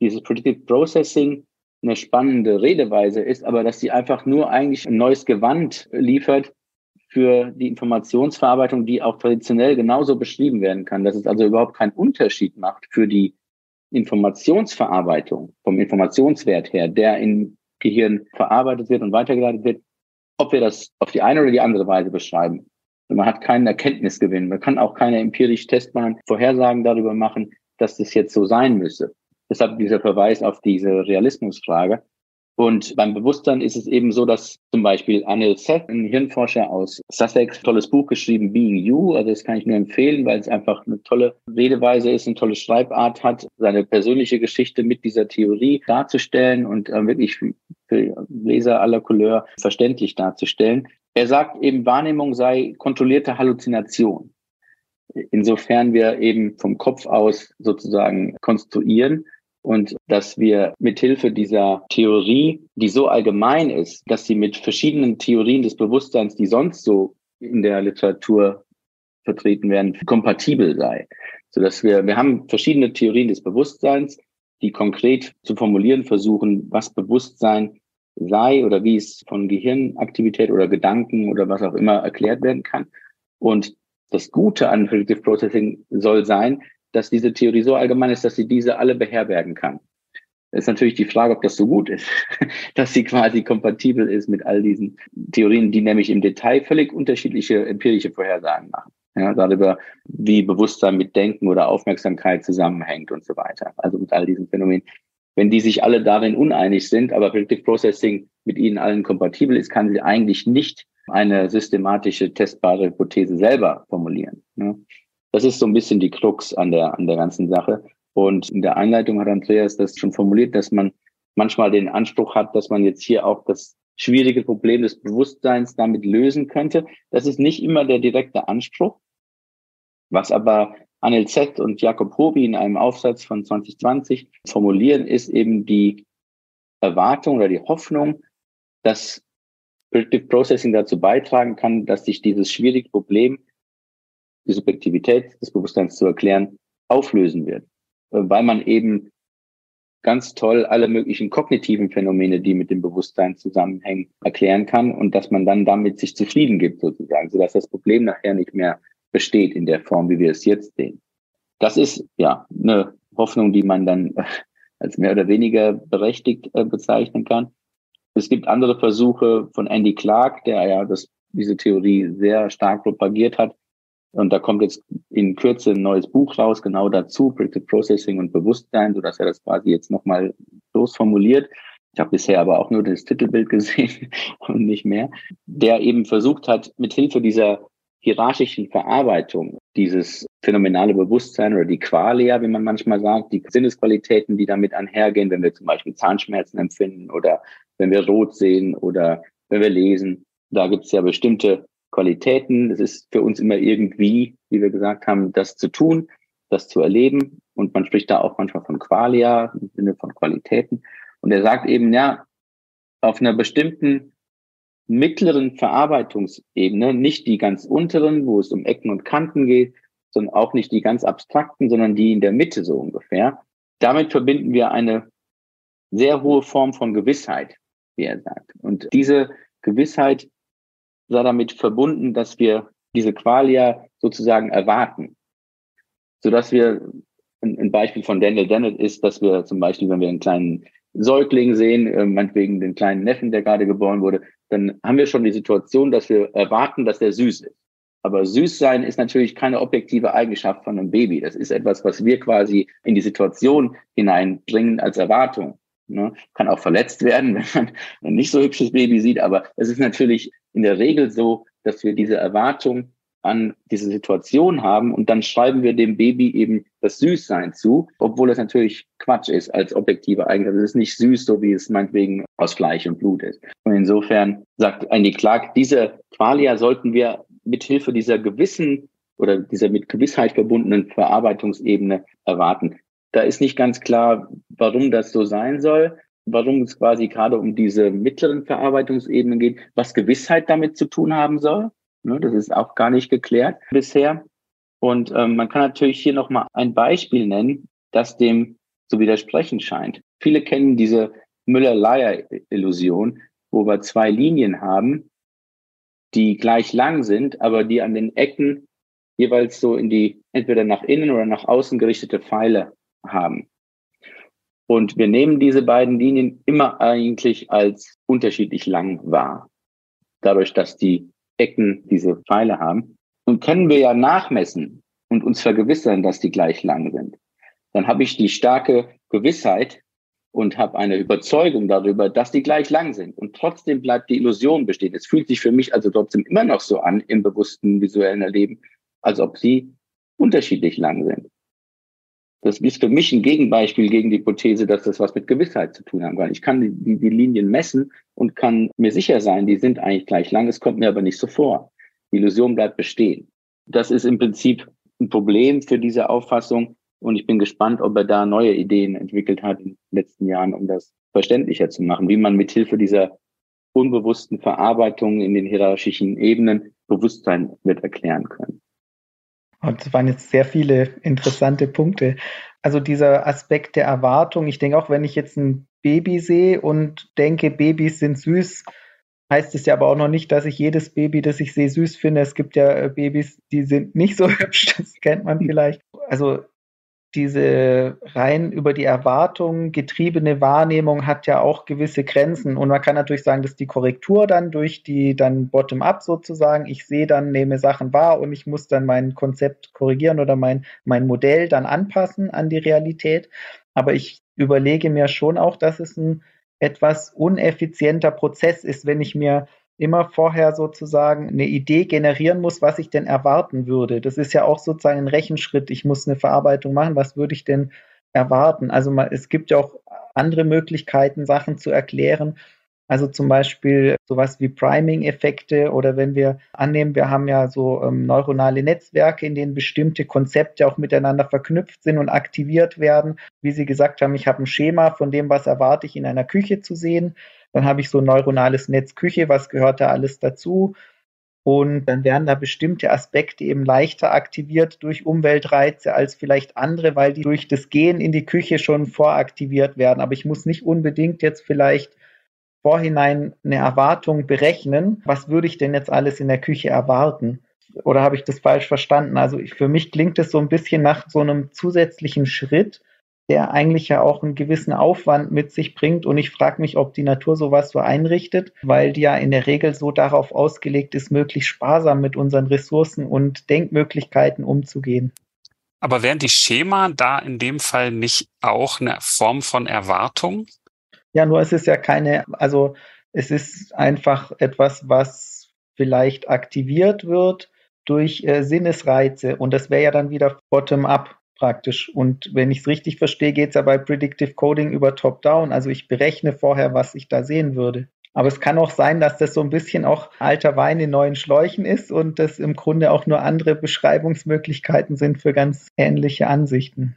dieses Predictive Processing eine spannende Redeweise ist, aber dass sie einfach nur eigentlich ein neues Gewand liefert, für die Informationsverarbeitung, die auch traditionell genauso beschrieben werden kann, dass es also überhaupt keinen Unterschied macht für die Informationsverarbeitung vom Informationswert her, der im Gehirn verarbeitet wird und weitergeleitet wird, ob wir das auf die eine oder die andere Weise beschreiben. Man hat keinen Erkenntnisgewinn. Man kann auch keine empirisch testbaren Vorhersagen darüber machen, dass das jetzt so sein müsse. Deshalb dieser Verweis auf diese Realismusfrage. Und beim Bewusstsein ist es eben so, dass zum Beispiel Anil Seth, ein Hirnforscher aus Sussex, tolles Buch geschrieben, Being You. Also das kann ich nur empfehlen, weil es einfach eine tolle Redeweise ist, eine tolle Schreibart hat, seine persönliche Geschichte mit dieser Theorie darzustellen und äh, wirklich für, für Leser aller Couleur verständlich darzustellen. Er sagt eben, Wahrnehmung sei kontrollierte Halluzination. Insofern wir eben vom Kopf aus sozusagen konstruieren und dass wir mithilfe dieser Theorie, die so allgemein ist, dass sie mit verschiedenen Theorien des Bewusstseins, die sonst so in der Literatur vertreten werden, kompatibel sei. So dass wir, wir haben verschiedene Theorien des Bewusstseins, die konkret zu formulieren versuchen, was Bewusstsein sei oder wie es von Gehirnaktivität oder Gedanken oder was auch immer erklärt werden kann. Und das Gute an Predictive Processing soll sein, dass diese Theorie so allgemein ist, dass sie diese alle beherbergen kann. Ist natürlich die Frage, ob das so gut ist, dass sie quasi kompatibel ist mit all diesen Theorien, die nämlich im Detail völlig unterschiedliche empirische Vorhersagen machen. Ja, darüber, wie Bewusstsein mit Denken oder Aufmerksamkeit zusammenhängt und so weiter. Also mit all diesen Phänomenen. Wenn die sich alle darin uneinig sind, aber Predictive Processing mit ihnen allen kompatibel ist, kann sie eigentlich nicht eine systematische, testbare Hypothese selber formulieren. Das ist so ein bisschen die Krux an der, an der ganzen Sache. Und in der Einleitung hat Andreas das schon formuliert, dass man manchmal den Anspruch hat, dass man jetzt hier auch das schwierige Problem des Bewusstseins damit lösen könnte. Das ist nicht immer der direkte Anspruch. Was aber Anil Z und Jakob Hobi in einem Aufsatz von 2020 formulieren, ist eben die Erwartung oder die Hoffnung, dass Predictive Processing dazu beitragen kann, dass sich dieses schwierige Problem, die Subjektivität des Bewusstseins zu erklären, auflösen wird. Weil man eben ganz toll alle möglichen kognitiven Phänomene, die mit dem Bewusstsein zusammenhängen, erklären kann und dass man dann damit sich zufrieden gibt sozusagen, sodass das Problem nachher nicht mehr besteht in der Form, wie wir es jetzt sehen. Das ist ja eine Hoffnung, die man dann als mehr oder weniger berechtigt äh, bezeichnen kann. Es gibt andere Versuche von Andy Clark, der ja das, diese Theorie sehr stark propagiert hat. Und da kommt jetzt in Kürze ein neues Buch raus, genau dazu, Predictive Processing und Bewusstsein, sodass er das quasi jetzt nochmal losformuliert. Ich habe bisher aber auch nur das Titelbild gesehen und nicht mehr, der eben versucht hat, mit Hilfe dieser hierarchischen Verarbeitung dieses phänomenale Bewusstsein oder die Qualia, wie man manchmal sagt, die Sinnesqualitäten, die damit einhergehen, wenn wir zum Beispiel Zahnschmerzen empfinden oder wenn wir rot sehen oder wenn wir lesen. Da gibt es ja bestimmte Qualitäten. Es ist für uns immer irgendwie, wie wir gesagt haben, das zu tun, das zu erleben. Und man spricht da auch manchmal von Qualia im Sinne von Qualitäten. Und er sagt eben, ja, auf einer bestimmten mittleren Verarbeitungsebene, nicht die ganz unteren, wo es um Ecken und Kanten geht, sondern auch nicht die ganz abstrakten, sondern die in der Mitte so ungefähr. Damit verbinden wir eine sehr hohe Form von Gewissheit, wie er sagt. Und diese Gewissheit sei damit verbunden, dass wir diese Qualia sozusagen erwarten, sodass wir ein Beispiel von Daniel Dennett ist, dass wir zum Beispiel, wenn wir einen kleinen Säugling sehen, äh, meinetwegen den kleinen Neffen, der gerade geboren wurde, dann haben wir schon die Situation, dass wir erwarten, dass der süß ist. Aber süß sein ist natürlich keine objektive Eigenschaft von einem Baby. Das ist etwas, was wir quasi in die Situation hineinbringen als Erwartung. Ne? Kann auch verletzt werden, wenn man ein nicht so hübsches Baby sieht. Aber es ist natürlich in der Regel so, dass wir diese Erwartung an diese Situation haben und dann schreiben wir dem Baby eben das Süßsein zu, obwohl das natürlich Quatsch ist als objektive Eigenschaft. Es ist nicht süß, so wie es meinetwegen aus Fleisch und Blut ist. Und insofern sagt Andy Clark, diese Qualia sollten wir mit Hilfe dieser gewissen oder dieser mit Gewissheit verbundenen Verarbeitungsebene erwarten. Da ist nicht ganz klar, warum das so sein soll, warum es quasi gerade um diese mittleren Verarbeitungsebenen geht, was Gewissheit damit zu tun haben soll. Ne, das ist auch gar nicht geklärt bisher. Und ähm, man kann natürlich hier nochmal ein Beispiel nennen, das dem zu widersprechen scheint. Viele kennen diese Müller-Lyer-Illusion, wo wir zwei Linien haben, die gleich lang sind, aber die an den Ecken jeweils so in die entweder nach innen oder nach außen gerichtete Pfeile haben. Und wir nehmen diese beiden Linien immer eigentlich als unterschiedlich lang wahr. Dadurch, dass die Ecken diese Pfeile haben. Und können wir ja nachmessen und uns vergewissern, dass die gleich lang sind. Dann habe ich die starke Gewissheit und habe eine Überzeugung darüber, dass die gleich lang sind. Und trotzdem bleibt die Illusion bestehen. Es fühlt sich für mich also trotzdem immer noch so an im bewussten visuellen Erleben, als ob sie unterschiedlich lang sind. Das ist für mich ein Gegenbeispiel gegen die Hypothese, dass das was mit Gewissheit zu tun haben kann. Ich kann die, die, Linien messen und kann mir sicher sein, die sind eigentlich gleich lang. Es kommt mir aber nicht so vor. Die Illusion bleibt bestehen. Das ist im Prinzip ein Problem für diese Auffassung, Und ich bin gespannt, ob er da neue Ideen entwickelt hat in den letzten Jahren, um das verständlicher zu machen, wie man mithilfe dieser unbewussten Verarbeitung in den hierarchischen Ebenen Bewusstsein wird erklären können. Und das waren jetzt sehr viele interessante Punkte. Also dieser Aspekt der Erwartung, ich denke auch, wenn ich jetzt ein Baby sehe und denke, Babys sind süß, heißt es ja aber auch noch nicht, dass ich jedes Baby, das ich sehe, süß finde. Es gibt ja äh, Babys, die sind nicht so hübsch, das kennt man vielleicht. Also diese rein über die Erwartung getriebene Wahrnehmung hat ja auch gewisse Grenzen. Und man kann natürlich sagen, dass die Korrektur dann durch die dann bottom-up sozusagen, ich sehe dann, nehme Sachen wahr und ich muss dann mein Konzept korrigieren oder mein, mein Modell dann anpassen an die Realität. Aber ich überlege mir schon auch, dass es ein etwas uneffizienter Prozess ist, wenn ich mir immer vorher sozusagen eine Idee generieren muss, was ich denn erwarten würde. Das ist ja auch sozusagen ein Rechenschritt. Ich muss eine Verarbeitung machen. Was würde ich denn erwarten? Also mal, es gibt ja auch andere Möglichkeiten, Sachen zu erklären. Also zum Beispiel sowas wie Priming-Effekte oder wenn wir annehmen, wir haben ja so ähm, neuronale Netzwerke, in denen bestimmte Konzepte auch miteinander verknüpft sind und aktiviert werden. Wie Sie gesagt haben, ich habe ein Schema von dem, was erwarte ich in einer Küche zu sehen. Dann habe ich so ein neuronales Netz Küche, was gehört da alles dazu? Und dann werden da bestimmte Aspekte eben leichter aktiviert durch Umweltreize als vielleicht andere, weil die durch das Gehen in die Küche schon voraktiviert werden. Aber ich muss nicht unbedingt jetzt vielleicht vorhinein eine Erwartung berechnen. Was würde ich denn jetzt alles in der Küche erwarten? Oder habe ich das falsch verstanden? Also ich, für mich klingt es so ein bisschen nach so einem zusätzlichen Schritt, der eigentlich ja auch einen gewissen Aufwand mit sich bringt. Und ich frage mich, ob die Natur sowas so einrichtet, weil die ja in der Regel so darauf ausgelegt ist, möglichst sparsam mit unseren Ressourcen und Denkmöglichkeiten umzugehen. Aber wären die Schema da in dem Fall nicht auch eine Form von Erwartung? Ja, nur es ist ja keine, also es ist einfach etwas, was vielleicht aktiviert wird durch äh, Sinnesreize und das wäre ja dann wieder bottom-up praktisch. Und wenn ich es richtig verstehe, geht es ja bei Predictive Coding über Top-Down. Also ich berechne vorher, was ich da sehen würde. Aber es kann auch sein, dass das so ein bisschen auch alter Wein in neuen Schläuchen ist und das im Grunde auch nur andere Beschreibungsmöglichkeiten sind für ganz ähnliche Ansichten.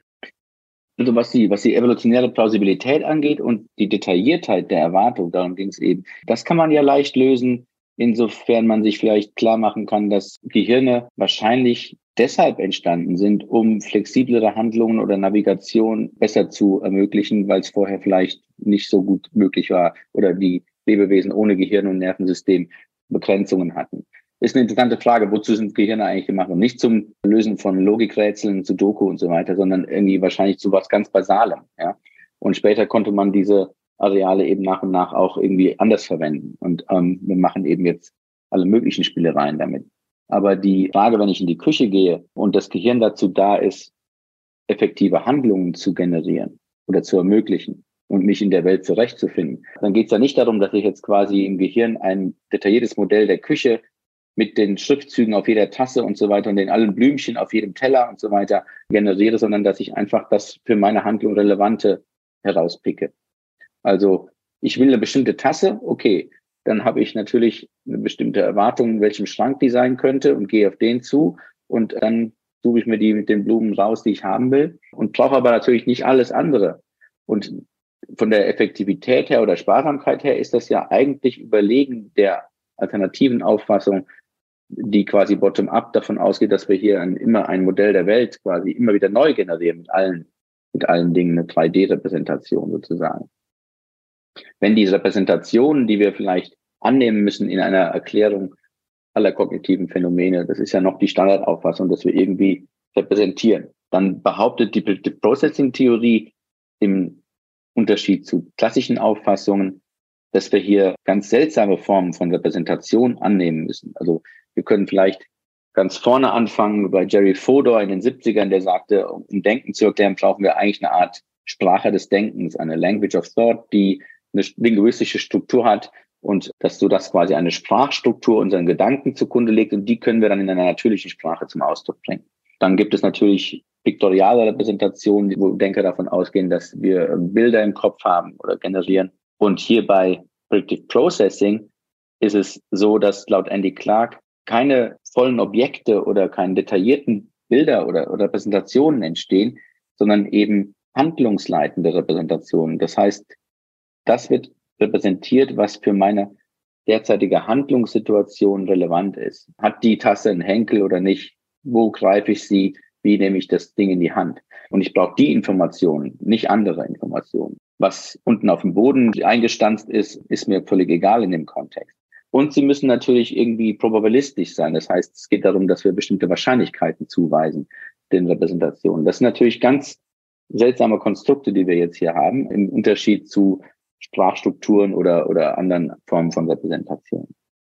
Also was die, was die evolutionäre Plausibilität angeht und die Detailliertheit der Erwartung, darum ging es eben, das kann man ja leicht lösen, insofern man sich vielleicht klar machen kann, dass Gehirne wahrscheinlich deshalb entstanden sind, um flexiblere Handlungen oder Navigation besser zu ermöglichen, weil es vorher vielleicht nicht so gut möglich war oder die Lebewesen ohne Gehirn und Nervensystem Begrenzungen hatten. Ist eine interessante Frage, wozu sind Gehirne eigentlich gemacht? Und nicht zum Lösen von Logikrätseln, zu Doku und so weiter, sondern irgendwie wahrscheinlich zu was ganz Basalem. Ja? Und später konnte man diese Areale eben nach und nach auch irgendwie anders verwenden. Und ähm, wir machen eben jetzt alle möglichen Spielereien damit. Aber die Frage, wenn ich in die Küche gehe und das Gehirn dazu da ist, effektive Handlungen zu generieren oder zu ermöglichen und mich in der Welt zurechtzufinden, dann geht es ja nicht darum, dass ich jetzt quasi im Gehirn ein detailliertes Modell der Küche mit den Schriftzügen auf jeder Tasse und so weiter und den allen Blümchen auf jedem Teller und so weiter generiere, sondern dass ich einfach das für meine Handlung relevante herauspicke. Also ich will eine bestimmte Tasse, okay, dann habe ich natürlich eine bestimmte Erwartung, in welchem Schrank die sein könnte und gehe auf den zu und dann suche ich mir die mit den Blumen raus, die ich haben will und brauche aber natürlich nicht alles andere. Und von der Effektivität her oder Sparsamkeit her ist das ja eigentlich überlegen der alternativen Auffassung, die quasi bottom-up davon ausgeht, dass wir hier ein, immer ein Modell der Welt quasi immer wieder neu generieren mit allen, mit allen Dingen, eine 3D-Repräsentation sozusagen. Wenn diese Repräsentationen, die wir vielleicht annehmen müssen in einer Erklärung aller kognitiven Phänomene, das ist ja noch die Standardauffassung, dass wir irgendwie repräsentieren, dann behauptet die Predictive Processing Theorie im Unterschied zu klassischen Auffassungen, dass wir hier ganz seltsame Formen von Repräsentation annehmen müssen. Also wir können vielleicht ganz vorne anfangen bei Jerry Fodor in den 70ern, der sagte, um Denken zu erklären, brauchen wir eigentlich eine Art Sprache des Denkens, eine Language of Thought, die eine linguistische Struktur hat und dass so das quasi eine Sprachstruktur unseren Gedanken zugrunde legt und die können wir dann in einer natürlichen Sprache zum Ausdruck bringen. Dann gibt es natürlich piktoriale Repräsentationen, wo Denker davon ausgehen, dass wir Bilder im Kopf haben oder generieren. Und hier bei Predictive Processing ist es so, dass laut Andy Clark keine vollen Objekte oder keine detaillierten Bilder oder, oder Repräsentationen entstehen, sondern eben handlungsleitende Repräsentationen. Das heißt, das wird repräsentiert, was für meine derzeitige Handlungssituation relevant ist. Hat die Tasse einen Henkel oder nicht? Wo greife ich sie? Wie nehme ich das Ding in die Hand? Und ich brauche die Informationen, nicht andere Informationen. Was unten auf dem Boden eingestanzt ist, ist mir völlig egal in dem Kontext. Und sie müssen natürlich irgendwie probabilistisch sein. Das heißt, es geht darum, dass wir bestimmte Wahrscheinlichkeiten zuweisen den Repräsentationen. Das sind natürlich ganz seltsame Konstrukte, die wir jetzt hier haben, im Unterschied zu Sprachstrukturen oder, oder anderen Formen von Repräsentation.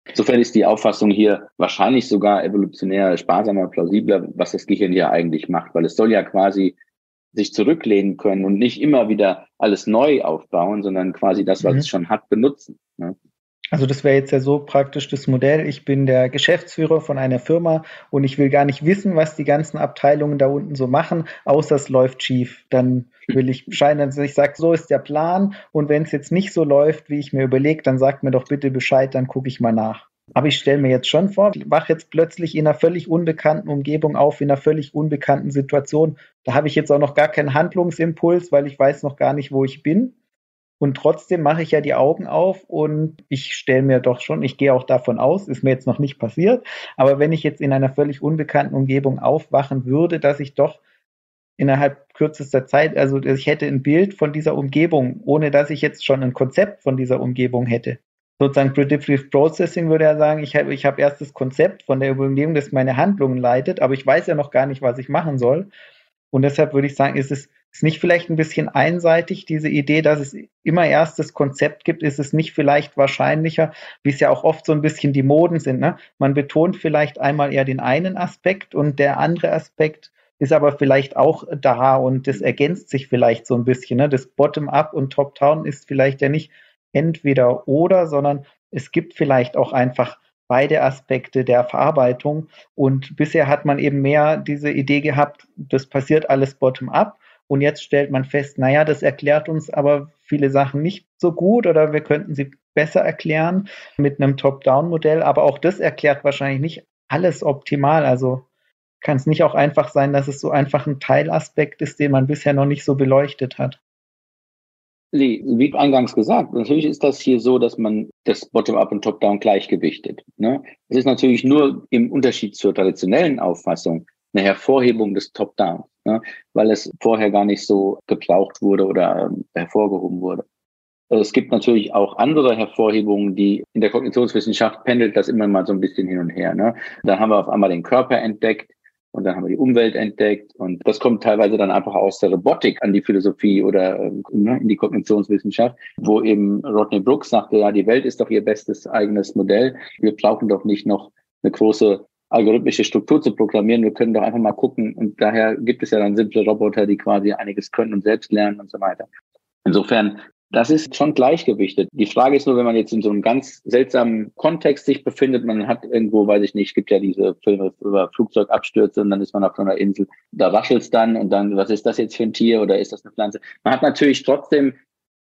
Insofern ist die Auffassung hier wahrscheinlich sogar evolutionär sparsamer, plausibler, was das Gehirn hier eigentlich macht, weil es soll ja quasi sich zurücklehnen können und nicht immer wieder alles neu aufbauen, sondern quasi das, was mhm. es schon hat, benutzen. Ne? Also das wäre jetzt ja so praktisch das Modell. Ich bin der Geschäftsführer von einer Firma und ich will gar nicht wissen, was die ganzen Abteilungen da unten so machen, außer es läuft schief. Dann will ich Bescheid, also ich sage, so ist der Plan und wenn es jetzt nicht so läuft, wie ich mir überlege, dann sagt mir doch bitte Bescheid, dann gucke ich mal nach. Aber ich stelle mir jetzt schon vor, ich wache jetzt plötzlich in einer völlig unbekannten Umgebung auf, in einer völlig unbekannten Situation. Da habe ich jetzt auch noch gar keinen Handlungsimpuls, weil ich weiß noch gar nicht, wo ich bin. Und trotzdem mache ich ja die Augen auf und ich stelle mir doch schon, ich gehe auch davon aus, ist mir jetzt noch nicht passiert, aber wenn ich jetzt in einer völlig unbekannten Umgebung aufwachen würde, dass ich doch innerhalb kürzester Zeit, also ich hätte ein Bild von dieser Umgebung, ohne dass ich jetzt schon ein Konzept von dieser Umgebung hätte. Sozusagen Predictive Processing würde ja sagen, ich habe ich hab erst das Konzept von der Umgebung, das meine Handlungen leitet, aber ich weiß ja noch gar nicht, was ich machen soll. Und deshalb würde ich sagen, ist es ist nicht vielleicht ein bisschen einseitig, diese Idee, dass es immer erst das Konzept gibt, ist es nicht vielleicht wahrscheinlicher, wie es ja auch oft so ein bisschen die Moden sind. Ne? Man betont vielleicht einmal eher den einen Aspekt und der andere Aspekt ist aber vielleicht auch da und das ergänzt sich vielleicht so ein bisschen. Ne? Das Bottom-up und Top-down ist vielleicht ja nicht entweder oder, sondern es gibt vielleicht auch einfach beide Aspekte der Verarbeitung. Und bisher hat man eben mehr diese Idee gehabt, das passiert alles bottom-up. Und jetzt stellt man fest, naja, das erklärt uns aber viele Sachen nicht so gut oder wir könnten sie besser erklären mit einem Top-Down-Modell. Aber auch das erklärt wahrscheinlich nicht alles optimal. Also kann es nicht auch einfach sein, dass es so einfach ein Teilaspekt ist, den man bisher noch nicht so beleuchtet hat. Wie eingangs gesagt, natürlich ist das hier so, dass man das Bottom-up und Top-down gleichgewichtet. Ne? Es ist natürlich nur im Unterschied zur traditionellen Auffassung eine Hervorhebung des Top-down, ne? weil es vorher gar nicht so gebraucht wurde oder ähm, hervorgehoben wurde. Es gibt natürlich auch andere Hervorhebungen, die in der Kognitionswissenschaft pendelt das immer mal so ein bisschen hin und her. Ne? Da haben wir auf einmal den Körper entdeckt, und dann haben wir die Umwelt entdeckt. Und das kommt teilweise dann einfach aus der Robotik an die Philosophie oder äh, ne, in die Kognitionswissenschaft, wo eben Rodney Brooks sagte, ja, die Welt ist doch ihr bestes eigenes Modell. Wir brauchen doch nicht noch eine große algorithmische Struktur zu programmieren. Wir können doch einfach mal gucken. Und daher gibt es ja dann simple Roboter, die quasi einiges können und selbst lernen und so weiter. Insofern das ist schon gleichgewichtet. Die Frage ist nur, wenn man jetzt in so einem ganz seltsamen Kontext sich befindet, man hat irgendwo, weiß ich nicht, gibt ja diese Filme über Flugzeugabstürze und dann ist man auf so einer Insel, da raschelt es dann und dann, was ist das jetzt für ein Tier oder ist das eine Pflanze? Man hat natürlich trotzdem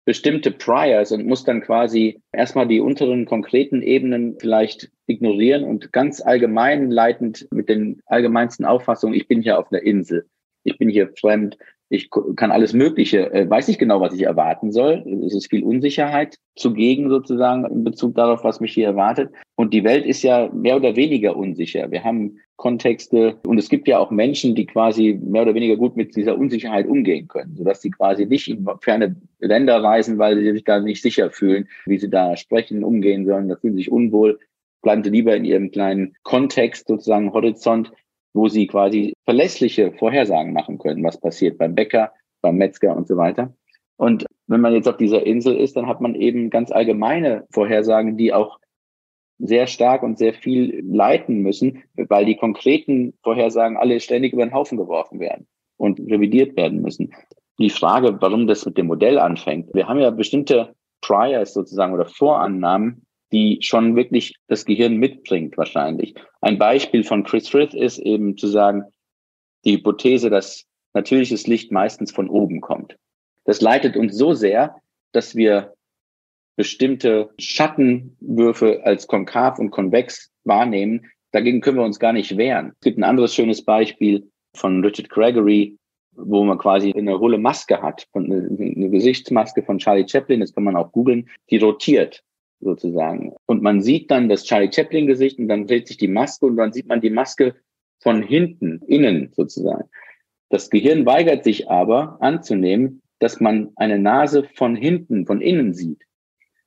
bestimmte Priors und muss dann quasi erstmal die unteren konkreten Ebenen vielleicht ignorieren und ganz allgemein leitend mit den allgemeinsten Auffassungen, ich bin hier auf einer Insel, ich bin hier fremd, ich kann alles Mögliche, äh, weiß nicht genau, was ich erwarten soll. Es ist viel Unsicherheit zugegen sozusagen in Bezug darauf, was mich hier erwartet. Und die Welt ist ja mehr oder weniger unsicher. Wir haben Kontexte und es gibt ja auch Menschen, die quasi mehr oder weniger gut mit dieser Unsicherheit umgehen können, sodass sie quasi nicht in ferne Länder reisen, weil sie sich da nicht sicher fühlen, wie sie da sprechen, umgehen sollen. Da fühlen sich unwohl, bleiben sie lieber in ihrem kleinen Kontext, sozusagen Horizont wo sie quasi verlässliche Vorhersagen machen können, was passiert beim Bäcker, beim Metzger und so weiter. Und wenn man jetzt auf dieser Insel ist, dann hat man eben ganz allgemeine Vorhersagen, die auch sehr stark und sehr viel leiten müssen, weil die konkreten Vorhersagen alle ständig über den Haufen geworfen werden und revidiert werden müssen. Die Frage, warum das mit dem Modell anfängt. Wir haben ja bestimmte Priors sozusagen oder Vorannahmen, die schon wirklich das Gehirn mitbringt wahrscheinlich. Ein Beispiel von Chris Frith ist eben zu sagen, die Hypothese, dass natürliches Licht meistens von oben kommt. Das leitet uns so sehr, dass wir bestimmte Schattenwürfe als konkav und konvex wahrnehmen. Dagegen können wir uns gar nicht wehren. Es gibt ein anderes schönes Beispiel von Richard Gregory, wo man quasi eine hohle Maske hat, eine, Gesichtsmaske von Charlie Chaplin, das kann man auch googeln, die rotiert sozusagen. Und man sieht dann das Charlie Chaplin Gesicht und dann dreht sich die Maske und dann sieht man die Maske von hinten, innen sozusagen. Das Gehirn weigert sich aber anzunehmen, dass man eine Nase von hinten, von innen sieht.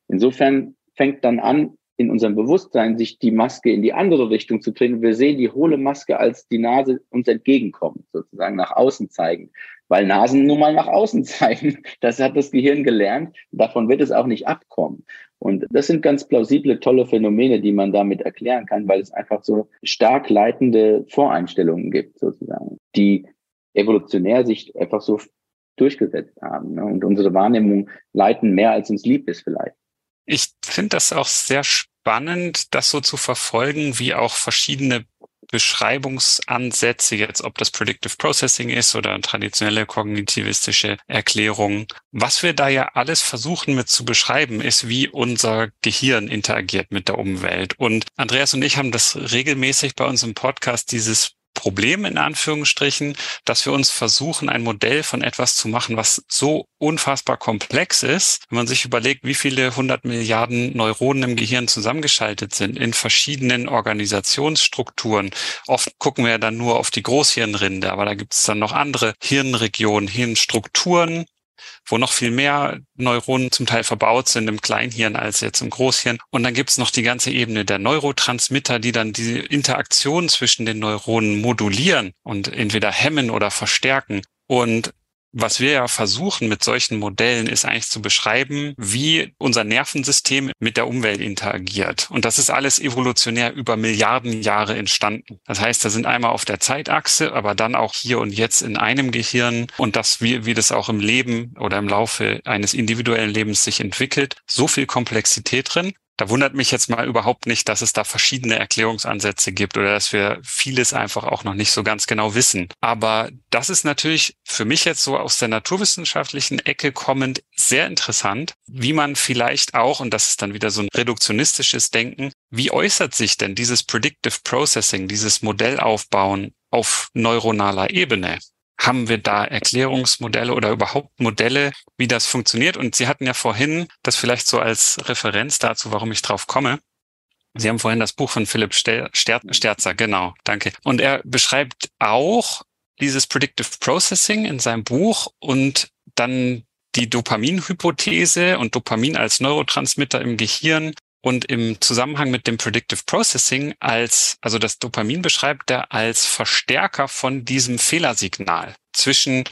Insofern fängt dann an, in unserem Bewusstsein sich die Maske in die andere Richtung zu drehen. Wir sehen die hohle Maske als die Nase uns entgegenkommt, sozusagen nach außen zeigen, weil Nasen nun mal nach außen zeigen. Das hat das Gehirn gelernt. Davon wird es auch nicht abkommen. Und das sind ganz plausible, tolle Phänomene, die man damit erklären kann, weil es einfach so stark leitende Voreinstellungen gibt, sozusagen, die evolutionär sich einfach so durchgesetzt haben. Ne? Und unsere Wahrnehmung leiten mehr, als uns lieb ist vielleicht. Ich finde das auch sehr spannend, das so zu verfolgen, wie auch verschiedene Beschreibungsansätze, jetzt ob das Predictive Processing ist oder traditionelle kognitivistische Erklärungen. Was wir da ja alles versuchen mit zu beschreiben, ist, wie unser Gehirn interagiert mit der Umwelt. Und Andreas und ich haben das regelmäßig bei uns im Podcast, dieses Problem in Anführungsstrichen, dass wir uns versuchen, ein Modell von etwas zu machen, was so unfassbar komplex ist, wenn man sich überlegt, wie viele hundert Milliarden Neuronen im Gehirn zusammengeschaltet sind in verschiedenen Organisationsstrukturen. Oft gucken wir ja dann nur auf die Großhirnrinde, aber da gibt es dann noch andere Hirnregionen, Hirnstrukturen, wo noch viel mehr Neuronen zum Teil verbaut sind im Kleinhirn als jetzt im Großhirn. Und dann gibt es noch die ganze Ebene der Neurotransmitter, die dann die Interaktion zwischen den Neuronen modulieren und entweder hemmen oder verstärken. Und was wir ja versuchen mit solchen Modellen ist eigentlich zu beschreiben, wie unser Nervensystem mit der Umwelt interagiert. Und das ist alles evolutionär über Milliarden Jahre entstanden. Das heißt, da sind einmal auf der Zeitachse, aber dann auch hier und jetzt in einem Gehirn und das, wie, wie das auch im Leben oder im Laufe eines individuellen Lebens sich entwickelt, so viel Komplexität drin. Da wundert mich jetzt mal überhaupt nicht, dass es da verschiedene Erklärungsansätze gibt oder dass wir vieles einfach auch noch nicht so ganz genau wissen. Aber das ist natürlich für mich jetzt so aus der naturwissenschaftlichen Ecke kommend sehr interessant, wie man vielleicht auch, und das ist dann wieder so ein reduktionistisches Denken, wie äußert sich denn dieses Predictive Processing, dieses Modellaufbauen auf neuronaler Ebene? Haben wir da Erklärungsmodelle oder überhaupt Modelle, wie das funktioniert? Und Sie hatten ja vorhin das vielleicht so als Referenz dazu, warum ich drauf komme. Sie haben vorhin das Buch von Philipp Sterzer, genau, danke. Und er beschreibt auch dieses Predictive Processing in seinem Buch und dann die Dopaminhypothese und Dopamin als Neurotransmitter im Gehirn und im Zusammenhang mit dem Predictive Processing als, also das Dopamin beschreibt er als Verstärker von diesem Fehlersignal zwischen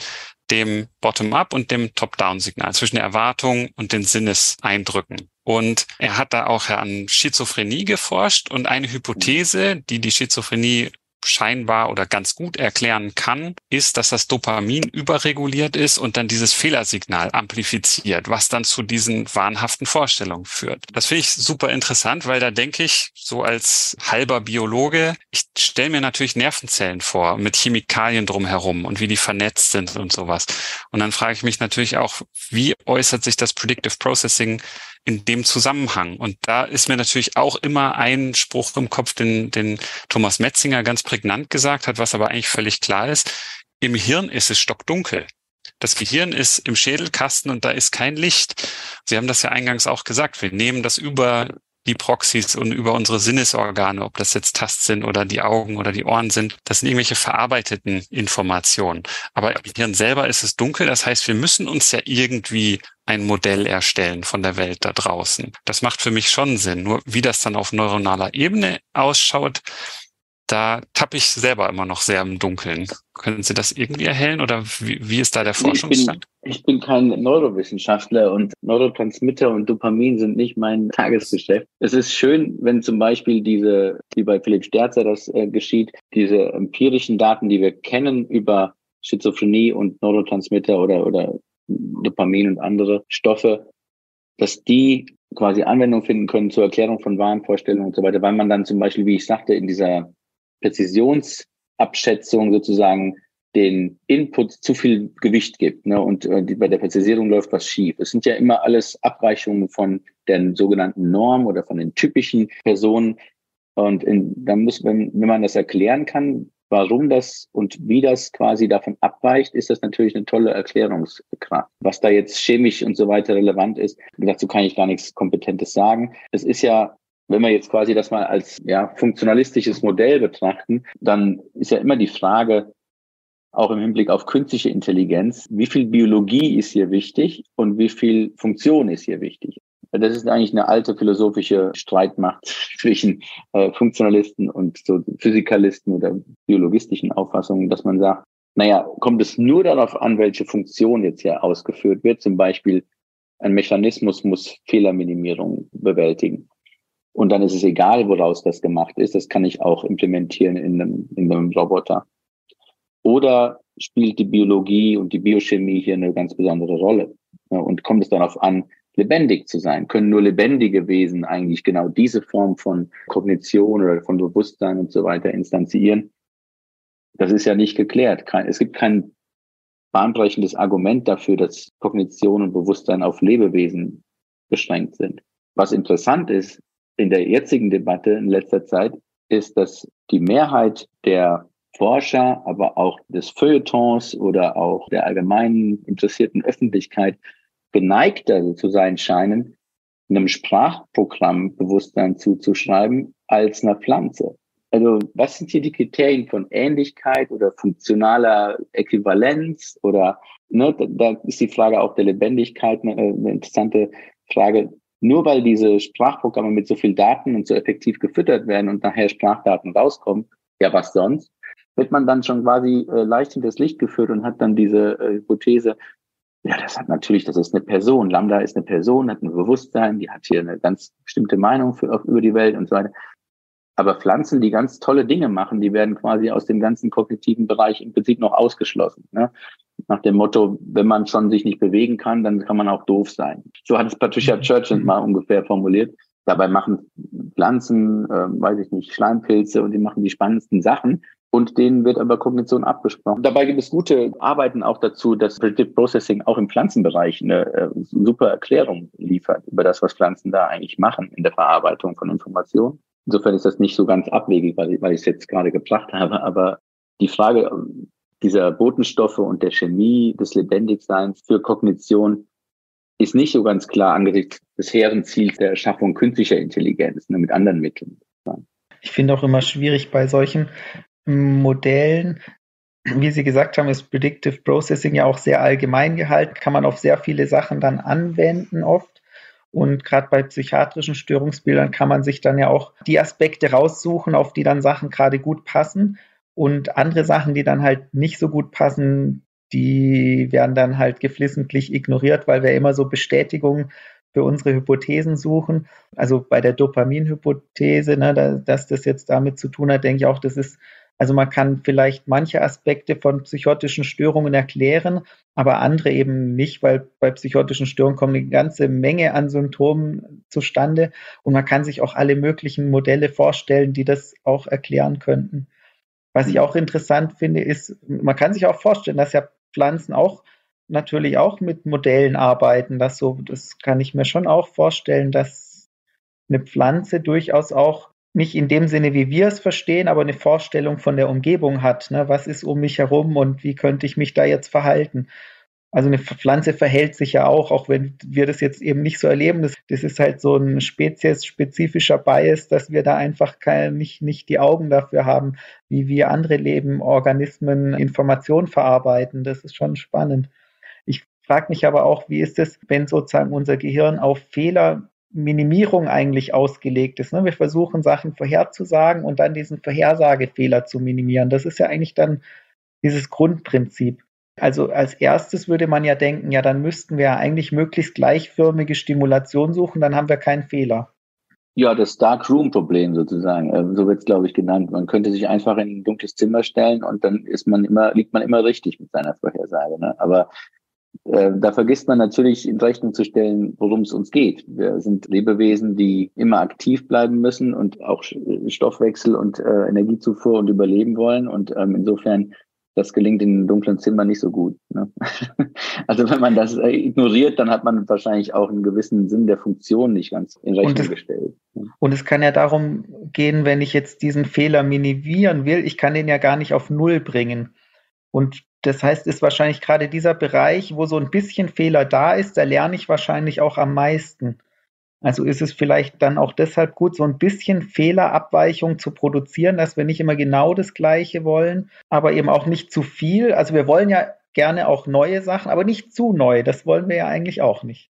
dem Bottom-up und dem Top-down-Signal, zwischen der Erwartung und den Sinneseindrücken. Und er hat da auch an Schizophrenie geforscht und eine Hypothese, die die Schizophrenie scheinbar oder ganz gut erklären kann, ist, dass das Dopamin überreguliert ist und dann dieses Fehlersignal amplifiziert, was dann zu diesen wahnhaften Vorstellungen führt. Das finde ich super interessant, weil da denke ich, so als halber Biologe, ich stelle mir natürlich Nervenzellen vor mit Chemikalien drumherum und wie die vernetzt sind und sowas. Und dann frage ich mich natürlich auch, wie äußert sich das Predictive Processing in dem Zusammenhang. Und da ist mir natürlich auch immer ein Spruch im Kopf, den, den Thomas Metzinger ganz prägnant gesagt hat, was aber eigentlich völlig klar ist. Im Hirn ist es stockdunkel. Das Gehirn ist im Schädelkasten und da ist kein Licht. Sie haben das ja eingangs auch gesagt. Wir nehmen das über die Proxys und über unsere Sinnesorgane, ob das jetzt Tastsinn oder die Augen oder die Ohren sind. Das sind irgendwelche verarbeiteten Informationen. Aber im Hirn selber ist es dunkel. Das heißt, wir müssen uns ja irgendwie ein Modell erstellen von der Welt da draußen. Das macht für mich schon Sinn. Nur wie das dann auf neuronaler Ebene ausschaut, da tappe ich selber immer noch sehr im Dunkeln. Können Sie das irgendwie erhellen oder wie, wie ist da der Forschungsstand? Ich bin, ich bin kein Neurowissenschaftler und Neurotransmitter und Dopamin sind nicht mein Tagesgeschäft. Es ist schön, wenn zum Beispiel diese, wie bei Philipp Sterzer das äh, geschieht, diese empirischen Daten, die wir kennen über Schizophrenie und Neurotransmitter oder, oder Dopamin und andere Stoffe, dass die quasi Anwendung finden können zur Erklärung von Wahnvorstellungen und so weiter, weil man dann zum Beispiel, wie ich sagte, in dieser Präzisionsabschätzung sozusagen den Input zu viel Gewicht gibt. Ne? Und äh, bei der Präzisierung läuft was schief. Es sind ja immer alles Abweichungen von der sogenannten Norm oder von den typischen Personen. Und in, dann muss, wenn, wenn man das erklären kann, warum das und wie das quasi davon abweicht, ist das natürlich eine tolle Erklärungskraft. Was da jetzt chemisch und so weiter relevant ist, dazu kann ich gar nichts Kompetentes sagen. Es ist ja wenn wir jetzt quasi das mal als ja, funktionalistisches Modell betrachten, dann ist ja immer die Frage, auch im Hinblick auf künstliche Intelligenz, wie viel Biologie ist hier wichtig und wie viel Funktion ist hier wichtig. Das ist eigentlich eine alte philosophische Streitmacht zwischen äh, Funktionalisten und so Physikalisten oder biologistischen Auffassungen, dass man sagt, naja, kommt es nur darauf an, welche Funktion jetzt hier ausgeführt wird. Zum Beispiel ein Mechanismus muss Fehlerminimierung bewältigen. Und dann ist es egal, woraus das gemacht ist. Das kann ich auch implementieren in einem, in einem Roboter. Oder spielt die Biologie und die Biochemie hier eine ganz besondere Rolle? Und kommt es darauf an, lebendig zu sein? Können nur lebendige Wesen eigentlich genau diese Form von Kognition oder von Bewusstsein und so weiter instanzieren? Das ist ja nicht geklärt. Es gibt kein bahnbrechendes Argument dafür, dass Kognition und Bewusstsein auf Lebewesen beschränkt sind. Was interessant ist in der jetzigen Debatte in letzter Zeit, ist, dass die Mehrheit der Forscher, aber auch des Feuilletons oder auch der allgemeinen interessierten Öffentlichkeit geneigter zu sein scheinen, einem Sprachprogramm Bewusstsein zuzuschreiben als einer Pflanze. Also was sind hier die Kriterien von Ähnlichkeit oder funktionaler Äquivalenz oder ne, da ist die Frage auch der Lebendigkeit eine, eine interessante Frage. Nur weil diese Sprachprogramme mit so viel Daten und so effektiv gefüttert werden und nachher Sprachdaten rauskommen, ja was sonst, wird man dann schon quasi äh, leicht hinters Licht geführt und hat dann diese äh, Hypothese, ja, das hat natürlich, das ist eine Person. Lambda ist eine Person, hat ein Bewusstsein, die hat hier eine ganz bestimmte Meinung für, über die Welt und so weiter. Aber Pflanzen, die ganz tolle Dinge machen, die werden quasi aus dem ganzen kognitiven Bereich im Prinzip noch ausgeschlossen. Ne? Nach dem Motto, wenn man schon sich nicht bewegen kann, dann kann man auch doof sein. So hat es Patricia mhm. Churchill mal ungefähr formuliert. Dabei machen Pflanzen, äh, weiß ich nicht, Schleimpilze und die machen die spannendsten Sachen und denen wird aber Kognition abgesprochen. Dabei gibt es gute Arbeiten auch dazu, dass Predictive Processing auch im Pflanzenbereich eine äh, super Erklärung liefert über das, was Pflanzen da eigentlich machen in der Verarbeitung von Informationen. Insofern ist das nicht so ganz abwegig, weil ich, es jetzt gerade gebracht habe, aber die Frage dieser Botenstoffe und der Chemie des Lebendigseins für Kognition ist nicht so ganz klar angesichts des hehren Ziels der Erschaffung künstlicher Intelligenz ne, mit anderen Mitteln. Ich finde auch immer schwierig bei solchen Modellen, wie Sie gesagt haben, ist Predictive Processing ja auch sehr allgemein gehalten, kann man auf sehr viele Sachen dann anwenden oft. Und gerade bei psychiatrischen Störungsbildern kann man sich dann ja auch die Aspekte raussuchen, auf die dann Sachen gerade gut passen. Und andere Sachen, die dann halt nicht so gut passen, die werden dann halt geflissentlich ignoriert, weil wir immer so Bestätigung für unsere Hypothesen suchen. Also bei der Dopaminhypothese, ne, dass das jetzt damit zu tun hat, denke ich auch, das ist also man kann vielleicht manche Aspekte von psychotischen Störungen erklären, aber andere eben nicht, weil bei psychotischen Störungen kommen eine ganze Menge an Symptomen zustande und man kann sich auch alle möglichen Modelle vorstellen, die das auch erklären könnten. Was ich auch interessant finde, ist, man kann sich auch vorstellen, dass ja Pflanzen auch natürlich auch mit Modellen arbeiten. Das so, das kann ich mir schon auch vorstellen, dass eine Pflanze durchaus auch nicht in dem Sinne, wie wir es verstehen, aber eine Vorstellung von der Umgebung hat. Ne? Was ist um mich herum und wie könnte ich mich da jetzt verhalten? Also eine Pflanze verhält sich ja auch, auch wenn wir das jetzt eben nicht so erleben. Das, das ist halt so ein speziesspezifischer Bias, dass wir da einfach keine, nicht, nicht die Augen dafür haben, wie wir andere Leben, Organismen Informationen verarbeiten. Das ist schon spannend. Ich frage mich aber auch, wie ist es, wenn sozusagen unser Gehirn auf Fehler Minimierung eigentlich ausgelegt ist. Ne? Wir versuchen Sachen vorherzusagen und dann diesen Vorhersagefehler zu minimieren. Das ist ja eigentlich dann dieses Grundprinzip. Also als erstes würde man ja denken, ja, dann müssten wir ja eigentlich möglichst gleichförmige Stimulation suchen, dann haben wir keinen Fehler. Ja, das Dark Room Problem sozusagen, äh, so wird es glaube ich genannt. Man könnte sich einfach in ein dunkles Zimmer stellen und dann ist man immer, liegt man immer richtig mit seiner Vorhersage. Ne? Aber äh, da vergisst man natürlich in Rechnung zu stellen, worum es uns geht. Wir sind Lebewesen, die immer aktiv bleiben müssen und auch Stoffwechsel und äh, Energiezufuhr und überleben wollen. Und ähm, insofern, das gelingt in dunklen Zimmer nicht so gut. Ne? Also wenn man das äh, ignoriert, dann hat man wahrscheinlich auch einen gewissen Sinn der Funktion nicht ganz in Rechnung und es, gestellt. Und es kann ja darum gehen, wenn ich jetzt diesen Fehler minimieren will, ich kann den ja gar nicht auf Null bringen. Und das heißt, ist wahrscheinlich gerade dieser Bereich, wo so ein bisschen Fehler da ist, da lerne ich wahrscheinlich auch am meisten. Also ist es vielleicht dann auch deshalb gut, so ein bisschen Fehlerabweichung zu produzieren, dass wir nicht immer genau das Gleiche wollen, aber eben auch nicht zu viel. Also wir wollen ja gerne auch neue Sachen, aber nicht zu neu. Das wollen wir ja eigentlich auch nicht.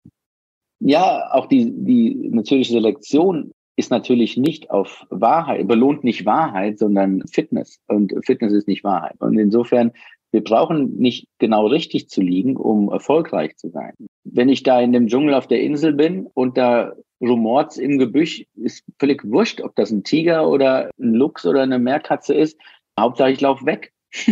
Ja, auch die, die natürliche Selektion ist natürlich nicht auf Wahrheit, belohnt nicht Wahrheit, sondern Fitness. Und Fitness ist nicht Wahrheit. Und insofern wir brauchen nicht genau richtig zu liegen, um erfolgreich zu sein. Wenn ich da in dem Dschungel auf der Insel bin und da rumort's im Gebüsch, ist völlig wurscht, ob das ein Tiger oder ein Luchs oder eine Meerkatze ist. Hauptsache ich laufe weg.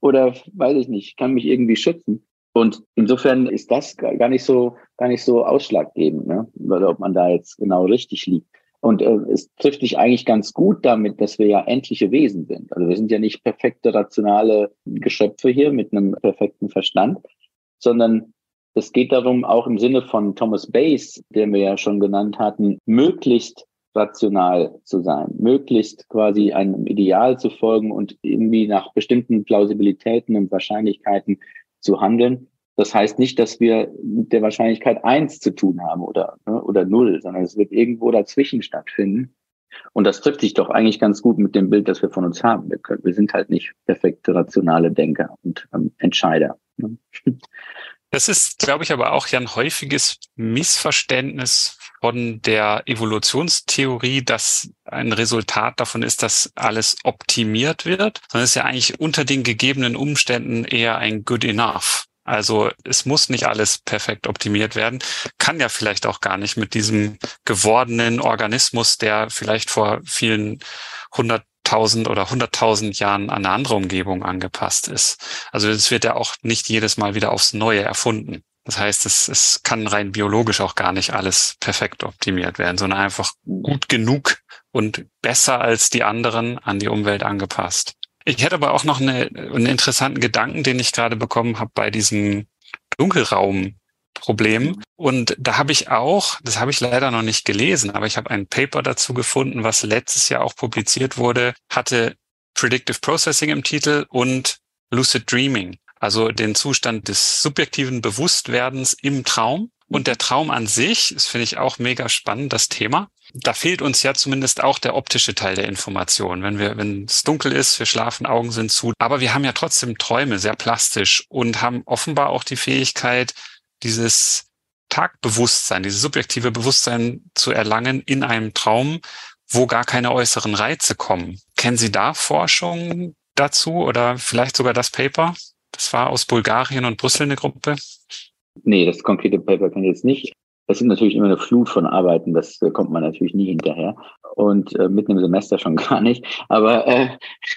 oder weiß ich nicht, kann mich irgendwie schützen. Und insofern ist das gar nicht so, gar nicht so ausschlaggebend, ne? oder ob man da jetzt genau richtig liegt. Und äh, es trifft dich eigentlich ganz gut damit, dass wir ja endliche Wesen sind. Also wir sind ja nicht perfekte rationale Geschöpfe hier mit einem perfekten Verstand, sondern es geht darum, auch im Sinne von Thomas Bayes, den wir ja schon genannt hatten, möglichst rational zu sein, möglichst quasi einem Ideal zu folgen und irgendwie nach bestimmten Plausibilitäten und Wahrscheinlichkeiten zu handeln, das heißt nicht, dass wir mit der Wahrscheinlichkeit eins zu tun haben oder, ne, oder null, sondern es wird irgendwo dazwischen stattfinden. Und das trifft sich doch eigentlich ganz gut mit dem Bild, das wir von uns haben. Wir, können, wir sind halt nicht perfekte rationale Denker und ähm, Entscheider. Ne? Das ist, glaube ich, aber auch ja ein häufiges Missverständnis von der Evolutionstheorie, dass ein Resultat davon ist, dass alles optimiert wird, sondern es ist ja eigentlich unter den gegebenen Umständen eher ein Good Enough. Also es muss nicht alles perfekt optimiert werden, kann ja vielleicht auch gar nicht mit diesem gewordenen Organismus, der vielleicht vor vielen hunderttausend oder hunderttausend Jahren an eine andere Umgebung angepasst ist. Also es wird ja auch nicht jedes Mal wieder aufs Neue erfunden. Das heißt, es, es kann rein biologisch auch gar nicht alles perfekt optimiert werden, sondern einfach gut genug und besser als die anderen an die Umwelt angepasst. Ich hätte aber auch noch eine, einen interessanten Gedanken, den ich gerade bekommen habe bei diesem Dunkelraum-Problem. Und da habe ich auch, das habe ich leider noch nicht gelesen, aber ich habe ein Paper dazu gefunden, was letztes Jahr auch publiziert wurde, hatte Predictive Processing im Titel und Lucid Dreaming, also den Zustand des subjektiven Bewusstwerdens im Traum. Und der Traum an sich, das finde ich auch mega spannend, das Thema da fehlt uns ja zumindest auch der optische Teil der Information. Wenn wir, wenn es dunkel ist, wir schlafen, Augen sind zu. Aber wir haben ja trotzdem Träume, sehr plastisch und haben offenbar auch die Fähigkeit, dieses Tagbewusstsein, dieses subjektive Bewusstsein zu erlangen in einem Traum, wo gar keine äußeren Reize kommen. Kennen Sie da Forschung dazu oder vielleicht sogar das Paper? Das war aus Bulgarien und Brüssel eine Gruppe. Nee, das konkrete Paper kann ich jetzt nicht. Das sind natürlich immer eine Flut von Arbeiten, das äh, kommt man natürlich nie hinterher. Und äh, mitten im Semester schon gar nicht. Aber äh,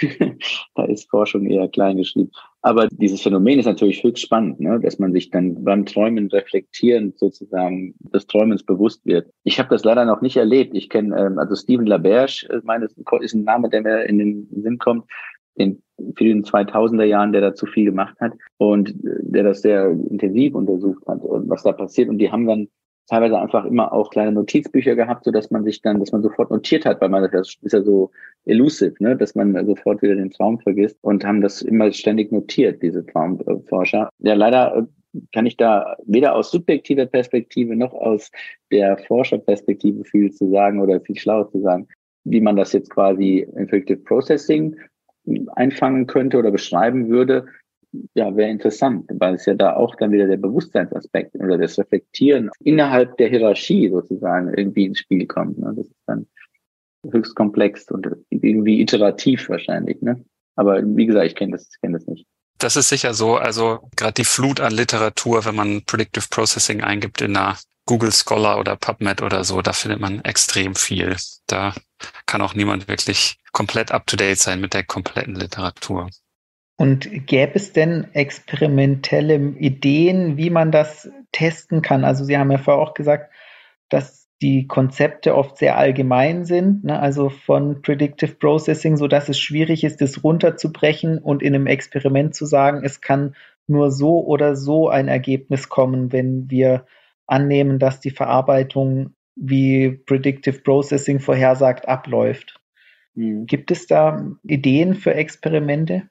da ist Forschung eher klein geschrieben. Aber dieses Phänomen ist natürlich höchst spannend, ne? dass man sich dann beim Träumen reflektierend sozusagen des Träumens bewusst wird. Ich habe das leider noch nicht erlebt. Ich kenne, ähm, also Stephen LaBerge, äh, meines ist ein Name, der mir in den Sinn kommt, in vielen 2000er Jahren, der da zu viel gemacht hat und äh, der das sehr intensiv untersucht hat und was da passiert. Und die haben dann teilweise einfach immer auch kleine Notizbücher gehabt, so dass man sich dann, dass man sofort notiert hat, weil man das ist ja so elusive, ne, dass man sofort wieder den Traum vergisst und haben das immer ständig notiert, diese Traumforscher. Ja, leider äh, kann ich da weder aus subjektiver Perspektive noch aus der Forscherperspektive viel zu sagen oder viel schlauer zu sagen, wie man das jetzt quasi Infective Processing einfangen könnte oder beschreiben würde ja, wäre interessant, weil es ja da auch dann wieder der Bewusstseinsaspekt oder das Reflektieren innerhalb der Hierarchie sozusagen irgendwie ins Spiel kommt. Ne? Das ist dann höchst komplex und irgendwie iterativ wahrscheinlich. Ne? Aber wie gesagt, ich kenne das, kenn das nicht. Das ist sicher so. Also gerade die Flut an Literatur, wenn man Predictive Processing eingibt in einer Google Scholar oder PubMed oder so, da findet man extrem viel. Da kann auch niemand wirklich komplett up-to-date sein mit der kompletten Literatur. Und gäbe es denn experimentelle Ideen, wie man das testen kann? Also Sie haben ja vorher auch gesagt, dass die Konzepte oft sehr allgemein sind, ne? also von Predictive Processing, so dass es schwierig ist, das runterzubrechen und in einem Experiment zu sagen, es kann nur so oder so ein Ergebnis kommen, wenn wir annehmen, dass die Verarbeitung wie Predictive Processing vorhersagt abläuft. Mhm. Gibt es da Ideen für Experimente?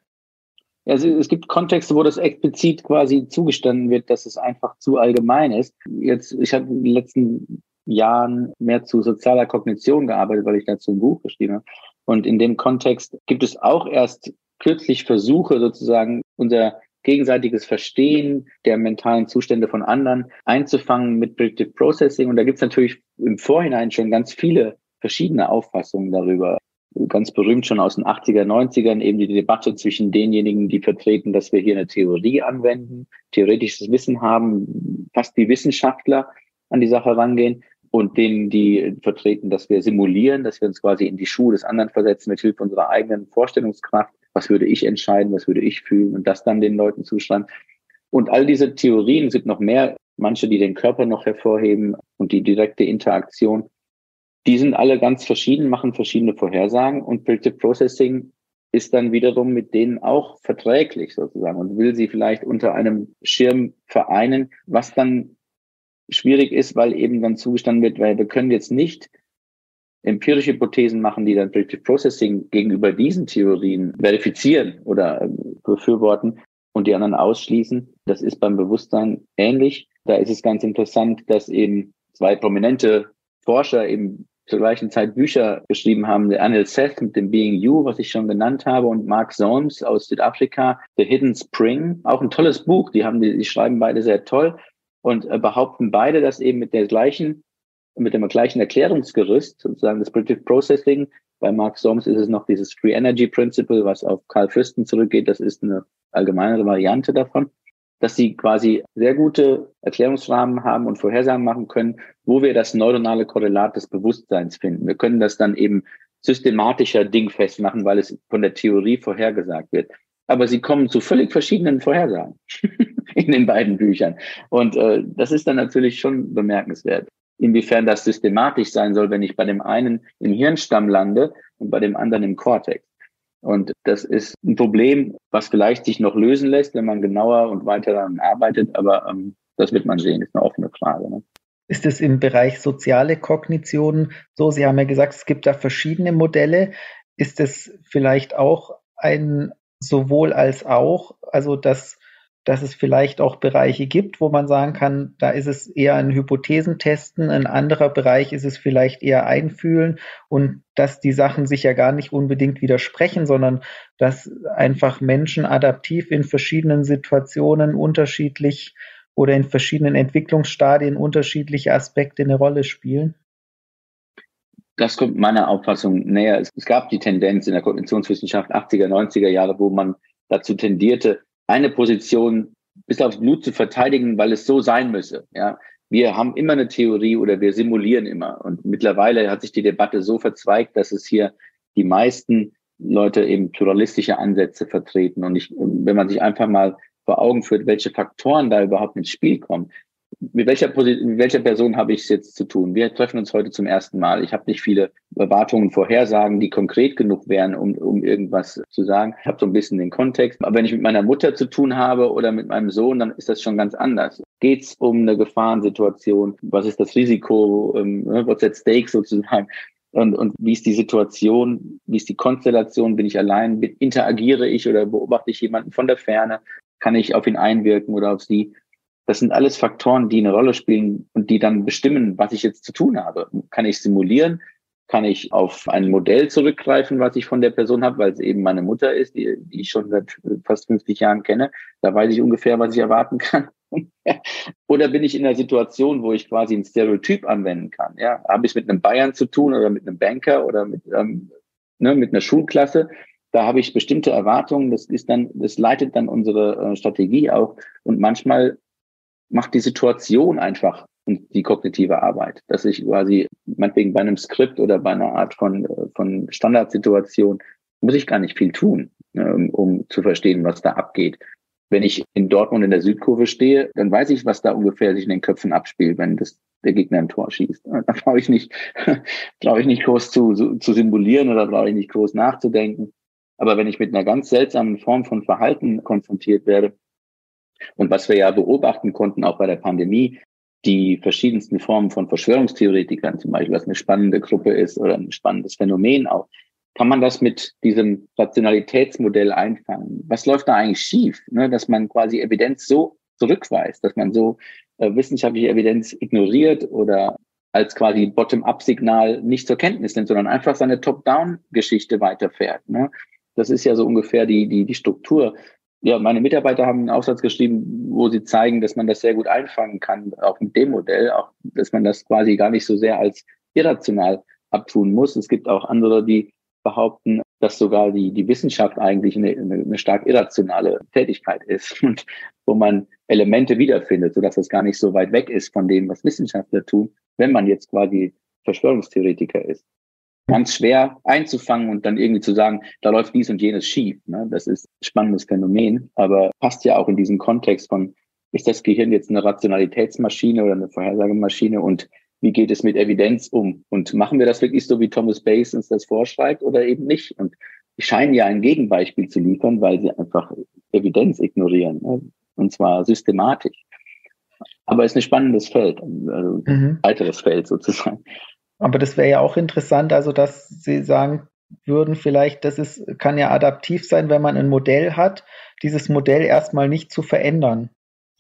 Also es gibt Kontexte, wo das explizit quasi zugestanden wird, dass es einfach zu allgemein ist. Jetzt, ich habe in den letzten Jahren mehr zu sozialer Kognition gearbeitet, weil ich dazu ein Buch geschrieben habe. Und in dem Kontext gibt es auch erst kürzlich Versuche, sozusagen unser gegenseitiges Verstehen der mentalen Zustände von anderen einzufangen mit Predictive Processing. Und da gibt es natürlich im Vorhinein schon ganz viele verschiedene Auffassungen darüber. Ganz berühmt schon aus den 80er, 90ern eben die Debatte zwischen denjenigen, die vertreten, dass wir hier eine Theorie anwenden, theoretisches Wissen haben, fast wie Wissenschaftler an die Sache rangehen und denen, die vertreten, dass wir simulieren, dass wir uns quasi in die Schuhe des anderen versetzen mit Hilfe unserer eigenen Vorstellungskraft. Was würde ich entscheiden? Was würde ich fühlen? Und das dann den Leuten zuschreiben. Und all diese Theorien sind noch mehr, manche, die den Körper noch hervorheben und die direkte Interaktion. Die sind alle ganz verschieden, machen verschiedene Vorhersagen und Predictive Processing ist dann wiederum mit denen auch verträglich sozusagen und will sie vielleicht unter einem Schirm vereinen, was dann schwierig ist, weil eben dann zugestanden wird, weil wir können jetzt nicht empirische Hypothesen machen, die dann Predictive Processing gegenüber diesen Theorien verifizieren oder ähm, befürworten und die anderen ausschließen. Das ist beim Bewusstsein ähnlich. Da ist es ganz interessant, dass eben zwei prominente Forscher eben zur gleichen Zeit Bücher geschrieben haben. Der Anil Seth mit dem Being You, was ich schon genannt habe, und Mark Soames aus Südafrika, The Hidden Spring. Auch ein tolles Buch. Die haben, die, die schreiben beide sehr toll und äh, behaupten beide, dass eben mit der gleichen, mit dem gleichen Erklärungsgerüst, sozusagen das Predictive Processing, bei Mark Soms ist es noch dieses Free Energy Principle, was auf Carl Friston zurückgeht, das ist eine allgemeinere Variante davon, dass sie quasi sehr gute Erklärungsrahmen haben und Vorhersagen machen können, wo wir das neuronale Korrelat des Bewusstseins finden. Wir können das dann eben systematischer dingfest machen, weil es von der Theorie vorhergesagt wird aber sie kommen zu völlig verschiedenen Vorhersagen in den beiden Büchern. Und äh, das ist dann natürlich schon bemerkenswert. Inwiefern das systematisch sein soll, wenn ich bei dem einen im Hirnstamm lande und bei dem anderen im Kortex. Und das ist ein Problem, was vielleicht sich noch lösen lässt, wenn man genauer und weiter daran arbeitet. Aber ähm, das wird man sehen, ist eine offene Frage. Ne? Ist es im Bereich soziale Kognition so? Sie haben ja gesagt, es gibt da verschiedene Modelle. Ist es vielleicht auch ein sowohl als auch, also dass, dass es vielleicht auch Bereiche gibt, wo man sagen kann, da ist es eher ein Hypothesentesten, ein anderer Bereich ist es vielleicht eher einfühlen und dass die Sachen sich ja gar nicht unbedingt widersprechen, sondern dass einfach Menschen adaptiv in verschiedenen Situationen unterschiedlich oder in verschiedenen Entwicklungsstadien unterschiedliche Aspekte eine Rolle spielen? Das kommt meiner Auffassung näher. Es, gab die Tendenz in der Kognitionswissenschaft 80er, 90er Jahre, wo man dazu tendierte, eine Position bis aufs Blut zu verteidigen, weil es so sein müsse. Ja, wir haben immer eine Theorie oder wir simulieren immer. Und mittlerweile hat sich die Debatte so verzweigt, dass es hier die meisten Leute eben pluralistische Ansätze vertreten. Und ich, wenn man sich einfach mal vor Augen führt, welche Faktoren da überhaupt ins Spiel kommen, mit welcher, mit welcher Person habe ich es jetzt zu tun? Wir treffen uns heute zum ersten Mal. Ich habe nicht viele Erwartungen, Vorhersagen, die konkret genug wären, um, um irgendwas zu sagen. Ich habe so ein bisschen den Kontext. Aber wenn ich mit meiner Mutter zu tun habe oder mit meinem Sohn, dann ist das schon ganz anders. Geht es um eine Gefahrensituation? Was ist das Risiko? Ähm, ne, what's at stake sozusagen? Und, und wie ist die Situation? Wie ist die Konstellation? Bin ich allein? Interagiere ich oder beobachte ich jemanden von der Ferne? Kann ich auf ihn einwirken oder auf sie? Das sind alles Faktoren, die eine Rolle spielen und die dann bestimmen, was ich jetzt zu tun habe. Kann ich simulieren? Kann ich auf ein Modell zurückgreifen, was ich von der Person habe, weil es eben meine Mutter ist, die, die ich schon seit fast 50 Jahren kenne? Da weiß ich ungefähr, was ich erwarten kann. oder bin ich in einer Situation, wo ich quasi ein Stereotyp anwenden kann? Ja, habe ich mit einem Bayern zu tun oder mit einem Banker oder mit, ähm, ne, mit einer Schulklasse? Da habe ich bestimmte Erwartungen. Das ist dann, das leitet dann unsere äh, Strategie auch. Und manchmal macht die Situation einfach und die kognitive Arbeit, dass ich quasi meinetwegen bei einem Skript oder bei einer Art von, von Standardsituation muss ich gar nicht viel tun, um, um zu verstehen, was da abgeht. Wenn ich in Dortmund in der Südkurve stehe, dann weiß ich, was da ungefähr sich in den Köpfen abspielt, wenn das, der Gegner ein Tor schießt. Da brauche ich nicht, brauche ich nicht groß zu, zu simulieren oder brauche ich nicht groß nachzudenken. Aber wenn ich mit einer ganz seltsamen Form von Verhalten konfrontiert werde, Und was wir ja beobachten konnten, auch bei der Pandemie, die verschiedensten Formen von Verschwörungstheoretikern, zum Beispiel, was eine spannende Gruppe ist oder ein spannendes Phänomen auch, kann man das mit diesem Rationalitätsmodell einfangen? Was läuft da eigentlich schief, ne? dass man quasi Evidenz so zurückweist, dass man so äh, wissenschaftliche Evidenz ignoriert oder als quasi Bottom-up-Signal nicht zur Kenntnis nimmt, sondern einfach seine Top-down-Geschichte weiterfährt. Ne? Das ist ja so ungefähr die, die, die Struktur. Ja, meine Mitarbeiter haben einen Aufsatz geschrieben, wo sie zeigen, dass man das sehr gut einfangen kann, auch mit dem Modell, auch, dass man das quasi gar nicht so sehr als irrational abtun muss. Es gibt auch andere, die behaupten, dass sogar die, die Wissenschaft eigentlich eine, eine stark irrationale Tätigkeit ist und wo man Elemente wiederfindet, sodass es gar nicht so weit weg ist von dem, was Wissenschaftler tun, wenn man jetzt quasi Verschwörungstheoretiker ist. Ganz schwer einzufangen und dann irgendwie zu sagen, da läuft dies und jenes schief. Ne? Das ist ein spannendes Phänomen, aber passt ja auch in diesen Kontext von, ist das Gehirn jetzt eine Rationalitätsmaschine oder eine Vorhersagemaschine und wie geht es mit Evidenz um? Und machen wir das wirklich so, wie Thomas Bayes uns das vorschreibt oder eben nicht? Und die scheinen ja ein Gegenbeispiel zu liefern, weil sie einfach Evidenz ignorieren. Ne? Und zwar systematisch. Aber es ist ein spannendes Feld, also mhm. weiteres Feld sozusagen. Aber das wäre ja auch interessant, also dass Sie sagen würden, vielleicht, das ist, kann ja adaptiv sein, wenn man ein Modell hat, dieses Modell erstmal nicht zu verändern.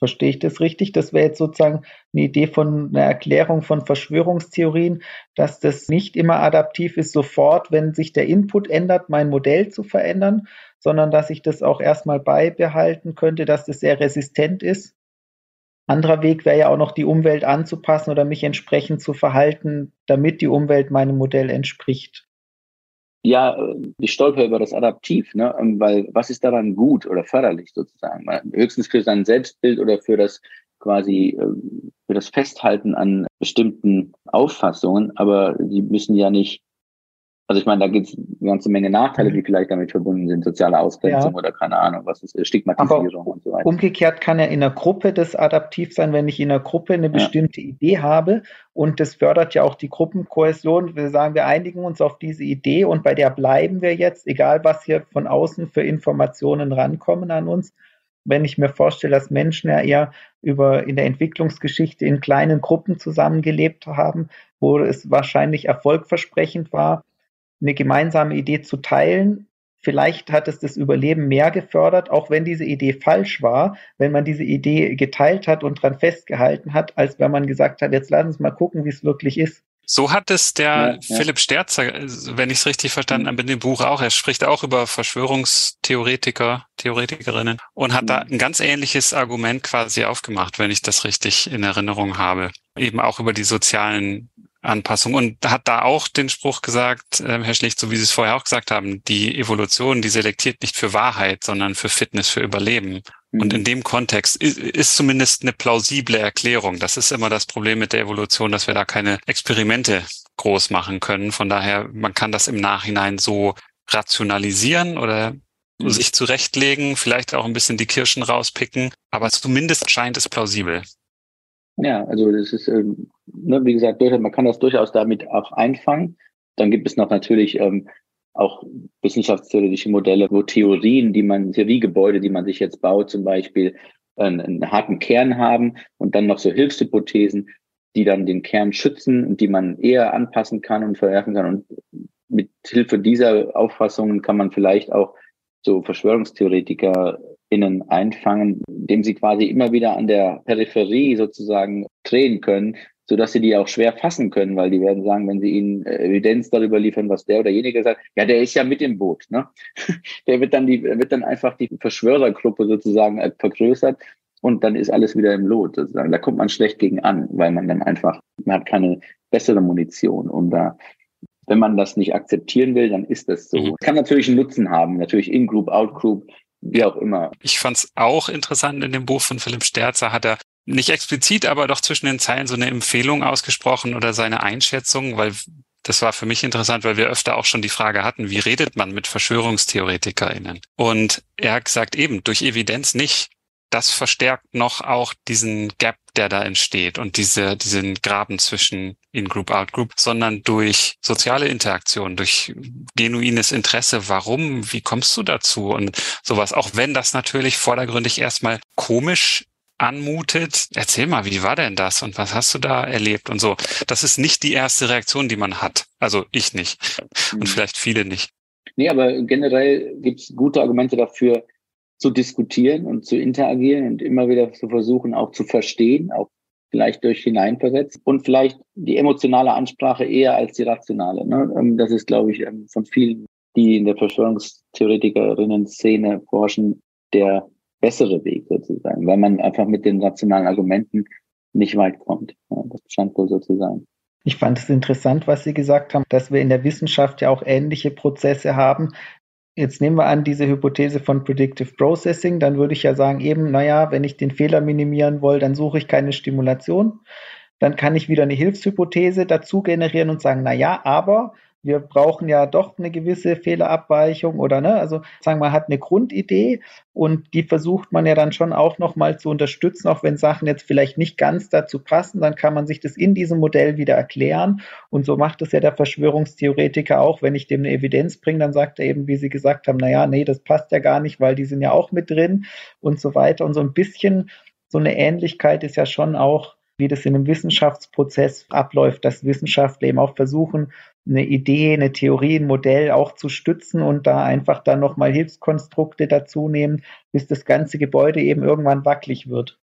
Verstehe ich das richtig? Das wäre jetzt sozusagen eine Idee von einer Erklärung von Verschwörungstheorien, dass das nicht immer adaptiv ist, sofort, wenn sich der Input ändert, mein Modell zu verändern, sondern dass ich das auch erstmal beibehalten könnte, dass das sehr resistent ist. Anderer Weg wäre ja auch noch die Umwelt anzupassen oder mich entsprechend zu verhalten, damit die Umwelt meinem Modell entspricht ja, ich stolper über das Adaptiv, ne? Ähm, weil was ist daran gut oder förderlich sozusagen? Höchstens für sein Selbstbild oder für das quasi ähm, für das Festhalten an bestimmten Auffassungen, aber die müssen ja nicht also ich meine, da gibt es eine ganze Menge Nachteile, die vielleicht damit verbunden sind, soziale Ausgrenzung ja. oder keine Ahnung, was ist Stigmatisierung Aber und so weiter. Umgekehrt kann ja in der Gruppe das adaptiv sein, wenn ich in der Gruppe eine bestimmte ja. Idee habe und das fördert ja auch die Gruppenkohäsion. Wir sagen, wir einigen uns auf diese Idee und bei der bleiben wir jetzt, egal was hier von außen für Informationen rankommen an uns wenn ich mir vorstelle, dass Menschen ja eher über in der Entwicklungsgeschichte in kleinen Gruppen zusammengelebt haben, wo es wahrscheinlich erfolgversprechend war, eine gemeinsame Idee zu teilen. Vielleicht hat es das Überleben mehr gefördert, auch wenn diese Idee falsch war, wenn man diese Idee geteilt hat und dran festgehalten hat, als wenn man gesagt hat, jetzt lass uns mal gucken, wie es wirklich ist. So hat es der ja, ja. Philipp Sterzer, wenn ich es richtig verstanden habe, in dem Buch auch. Er spricht auch über Verschwörungstheoretiker, Theoretikerinnen und hat da ein ganz ähnliches Argument quasi aufgemacht, wenn ich das richtig in Erinnerung habe. Eben auch über die sozialen Anpassung und hat da auch den Spruch gesagt, äh, Herr Schlicht, so wie Sie es vorher auch gesagt haben, die Evolution, die selektiert nicht für Wahrheit, sondern für Fitness, für Überleben. Mhm. Und in dem Kontext ist, ist zumindest eine plausible Erklärung. Das ist immer das Problem mit der Evolution, dass wir da keine Experimente groß machen können. Von daher, man kann das im Nachhinein so rationalisieren oder mhm. sich zurechtlegen, vielleicht auch ein bisschen die Kirschen rauspicken, aber zumindest scheint es plausibel. Ja, also das ist, ähm, ne, wie gesagt, man kann das durchaus damit auch einfangen. Dann gibt es noch natürlich ähm, auch wissenschaftstheoretische Modelle, wo Theorien, die man, Theoriegebäude, die man sich jetzt baut, zum Beispiel einen, einen harten Kern haben und dann noch so Hilfshypothesen, die dann den Kern schützen und die man eher anpassen kann und verwerfen kann. Und mit Hilfe dieser Auffassungen kann man vielleicht auch so Verschwörungstheoretiker innen einfangen, indem sie quasi immer wieder an der Peripherie sozusagen drehen können, so dass sie die auch schwer fassen können, weil die werden sagen, wenn sie ihnen äh, Evidenz darüber liefern, was der oder jenige sagt, ja, der ist ja mit im Boot, ne? Der wird dann die, wird dann einfach die Verschwörergruppe sozusagen äh, vergrößert und dann ist alles wieder im Lot sozusagen. Da kommt man schlecht gegen an, weil man dann einfach, man hat keine bessere Munition, um da wenn man das nicht akzeptieren will, dann ist das so. Mhm. Kann natürlich einen Nutzen haben, natürlich In-Group, Out-Group, wie auch immer. Ich fand es auch interessant in dem Buch von Philipp Sterzer, hat er nicht explizit, aber doch zwischen den Zeilen so eine Empfehlung ausgesprochen oder seine Einschätzung, weil das war für mich interessant, weil wir öfter auch schon die Frage hatten, wie redet man mit VerschwörungstheoretikerInnen? Und er hat gesagt, eben durch Evidenz nicht. Das verstärkt noch auch diesen Gap, der da entsteht und diese, diesen Graben zwischen In-Group, Out-Group, sondern durch soziale Interaktion, durch genuines Interesse. Warum? Wie kommst du dazu? Und sowas. Auch wenn das natürlich vordergründig erstmal komisch anmutet. Erzähl mal, wie war denn das und was hast du da erlebt und so. Das ist nicht die erste Reaktion, die man hat. Also ich nicht und mhm. vielleicht viele nicht. Nee, aber generell gibt es gute Argumente dafür, zu diskutieren und zu interagieren und immer wieder zu versuchen, auch zu verstehen, auch vielleicht durch hineinversetzt und vielleicht die emotionale Ansprache eher als die rationale. Ne? Ähm, das ist, glaube ich, ähm, von vielen, die in der Verschwörungstheoretikerinnen-Szene forschen, der bessere Weg sozusagen, weil man einfach mit den rationalen Argumenten nicht weit kommt. Das scheint wohl so zu sein. Ich fand es interessant, was Sie gesagt haben, dass wir in der Wissenschaft ja auch ähnliche Prozesse haben. Jetzt nehmen wir an, diese Hypothese von Predictive Processing, dann würde ich ja sagen, eben, naja, wenn ich den Fehler minimieren will, dann suche ich keine Stimulation. Dann kann ich wieder eine Hilfshypothese dazu generieren und sagen, naja, aber wir brauchen ja doch eine gewisse Fehlerabweichung oder ne, also sagen wir, man hat eine Grundidee und die versucht man ja dann schon auch nochmal zu unterstützen, auch wenn Sachen jetzt vielleicht nicht ganz dazu passen, dann kann man sich das in diesem Modell wieder erklären. Und so macht es ja der Verschwörungstheoretiker auch, wenn ich dem eine Evidenz bringe, dann sagt er eben, wie Sie gesagt haben, naja, nee, das passt ja gar nicht, weil die sind ja auch mit drin und so weiter. Und so ein bisschen so eine Ähnlichkeit ist ja schon auch wie das in einem Wissenschaftsprozess abläuft, dass Wissenschaftler eben auch versuchen, eine Idee, eine Theorie, ein Modell auch zu stützen und da einfach dann nochmal Hilfskonstrukte dazu nehmen, bis das ganze Gebäude eben irgendwann wackelig wird.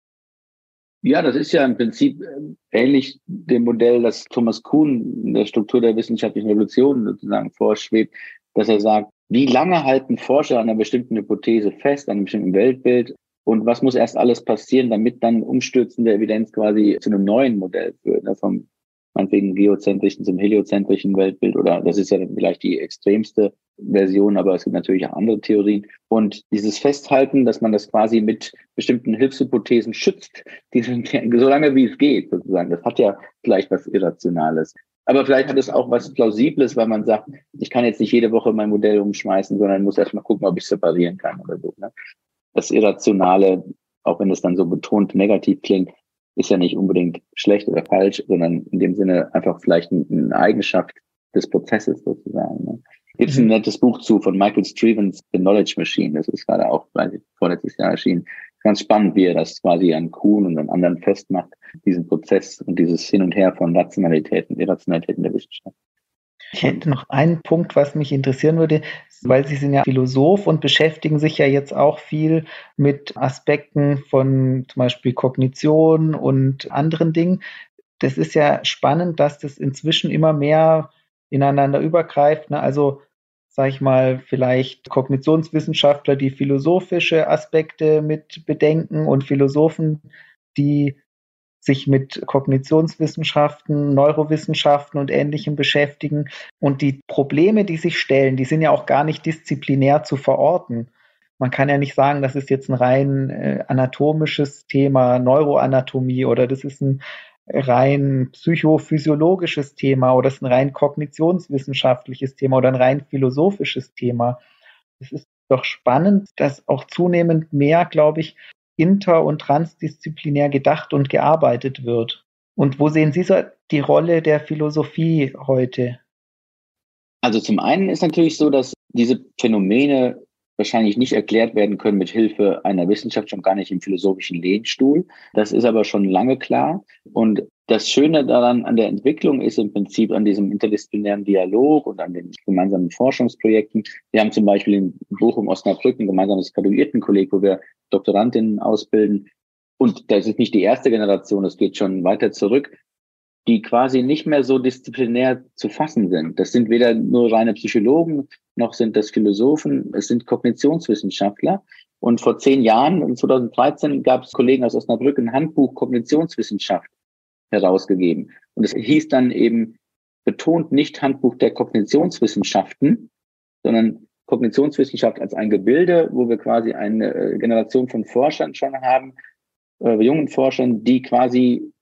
Ja, das ist ja im Prinzip äh, ähnlich dem Modell, das Thomas Kuhn in der Struktur der wissenschaftlichen Revolution sozusagen vorschwebt, dass er sagt, wie lange halten Forscher an einer bestimmten Hypothese fest, an einem bestimmten Weltbild und was muss erst alles passieren, damit dann umstürzende Evidenz quasi zu einem neuen Modell führt, ne, vom meinetwegen geozentrischen zum heliozentrischen Weltbild oder das ist ja vielleicht die extremste Version, aber es gibt natürlich auch andere Theorien. Und dieses Festhalten, dass man das quasi mit bestimmten Hilfshypothesen schützt, die sind, so lange wie es geht, sozusagen, das hat ja vielleicht was Irrationales. Aber vielleicht hat es auch was Plausibles, weil man sagt, ich kann jetzt nicht jede Woche mein Modell umschmeißen, sondern muss erstmal gucken, ob ich separieren kann oder so. Ne? Das Irrationale, auch wenn es dann so betont negativ klingt, ist ja nicht unbedingt schlecht oder falsch, sondern in dem Sinne einfach vielleicht eine Eigenschaft des Prozesses sozusagen. Ne? Gibt es ein mhm. nettes Buch zu von Michael Strevens, The Knowledge Machine. Das ist gerade auch ich, vorletztes Jahr erschienen. Ganz spannend, wie er das quasi an Kuhn und an anderen festmacht, diesen Prozess und dieses Hin und Her von Rationalität und Irrationalität in der Wissenschaft. Ich hätte noch einen Punkt, was mich interessieren würde, weil Sie sind ja Philosoph und beschäftigen sich ja jetzt auch viel mit Aspekten von zum Beispiel Kognition und anderen Dingen. Das ist ja spannend, dass das inzwischen immer mehr ineinander übergreift. Ne? Also sage ich mal, vielleicht Kognitionswissenschaftler, die philosophische Aspekte mit bedenken und Philosophen, die sich mit Kognitionswissenschaften, Neurowissenschaften und Ähnlichem beschäftigen. Und die Probleme, die sich stellen, die sind ja auch gar nicht disziplinär zu verorten. Man kann ja nicht sagen, das ist jetzt ein rein äh, anatomisches Thema, Neuroanatomie oder das ist ein rein psychophysiologisches Thema oder das ist ein rein kognitionswissenschaftliches Thema oder ein rein philosophisches Thema. Es ist doch spannend, dass auch zunehmend mehr, glaube ich, inter- und transdisziplinär gedacht und gearbeitet wird. Und wo sehen Sie so die Rolle der Philosophie heute? Also zum einen ist natürlich so, dass diese Phänomene wahrscheinlich nicht erklärt werden können mit Hilfe einer Wissenschaft, schon gar nicht im philosophischen Lehnstuhl. Das ist aber schon lange klar. Und das Schöne daran an der Entwicklung ist im Prinzip an diesem interdisziplinären Dialog und an den gemeinsamen Forschungsprojekten. Wir haben zum Beispiel in Bochum Osnabrück ein gemeinsames Graduiertenkolleg, wo wir Doktorandinnen ausbilden. Und das ist nicht die erste Generation, es geht schon weiter zurück, die quasi nicht mehr so disziplinär zu fassen sind. Das sind weder nur reine Psychologen, noch sind das Philosophen, es sind Kognitionswissenschaftler. Und vor zehn Jahren, 2013, gab es Kollegen aus Osnabrück ein Handbuch Kognitionswissenschaft herausgegeben. Und es hieß dann eben betont nicht Handbuch der Kognitionswissenschaften, sondern Kognitionswissenschaft als ein Gebilde, wo wir quasi eine äh, Generation von Forschern schon haben, äh, jungen Forschern, die quasi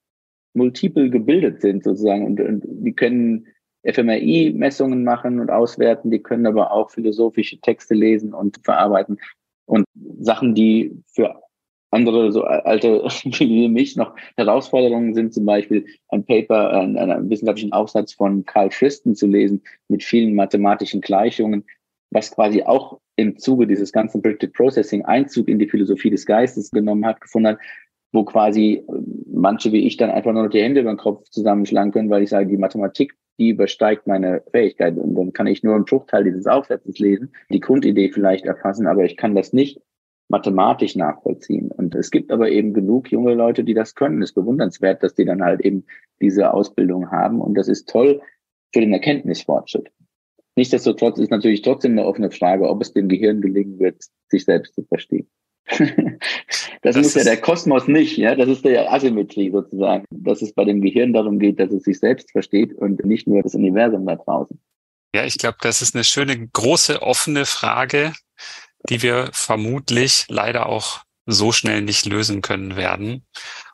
multiple gebildet sind sozusagen und, und die können fMRI-Messungen machen und auswerten, die können aber auch philosophische Texte lesen und verarbeiten und Sachen, die für andere so alte wie mich noch Herausforderungen sind zum Beispiel ein Paper, einen, einen wissenschaftlichen Aufsatz von Carl Friston zu lesen mit vielen mathematischen Gleichungen, was quasi auch im Zuge dieses ganzen Predictive Processing Einzug in die Philosophie des Geistes genommen hat, gefunden hat, wo quasi äh, manche wie ich dann einfach nur noch die Hände über den Kopf zusammenschlagen können, weil ich sage, die Mathematik, die übersteigt meine Fähigkeit und dann kann ich nur einen Bruchteil dieses Aufsatzes lesen, die Grundidee vielleicht erfassen, aber ich kann das nicht mathematisch nachvollziehen. Und es gibt aber eben genug junge Leute, die das können. Es ist bewundernswert, dass die dann halt eben diese Ausbildung haben. Und das ist toll für den Erkenntnisfortschritt. Nichtsdestotrotz ist natürlich trotzdem eine offene Frage, ob es dem Gehirn gelingen wird, sich selbst zu verstehen. das, das muss ja der Kosmos nicht, ja. Das ist der Asymmetrie sozusagen, dass es bei dem Gehirn darum geht, dass es sich selbst versteht und nicht nur das Universum da draußen. Ja, ich glaube, das ist eine schöne, große, offene Frage, die wir vermutlich leider auch so schnell nicht lösen können werden.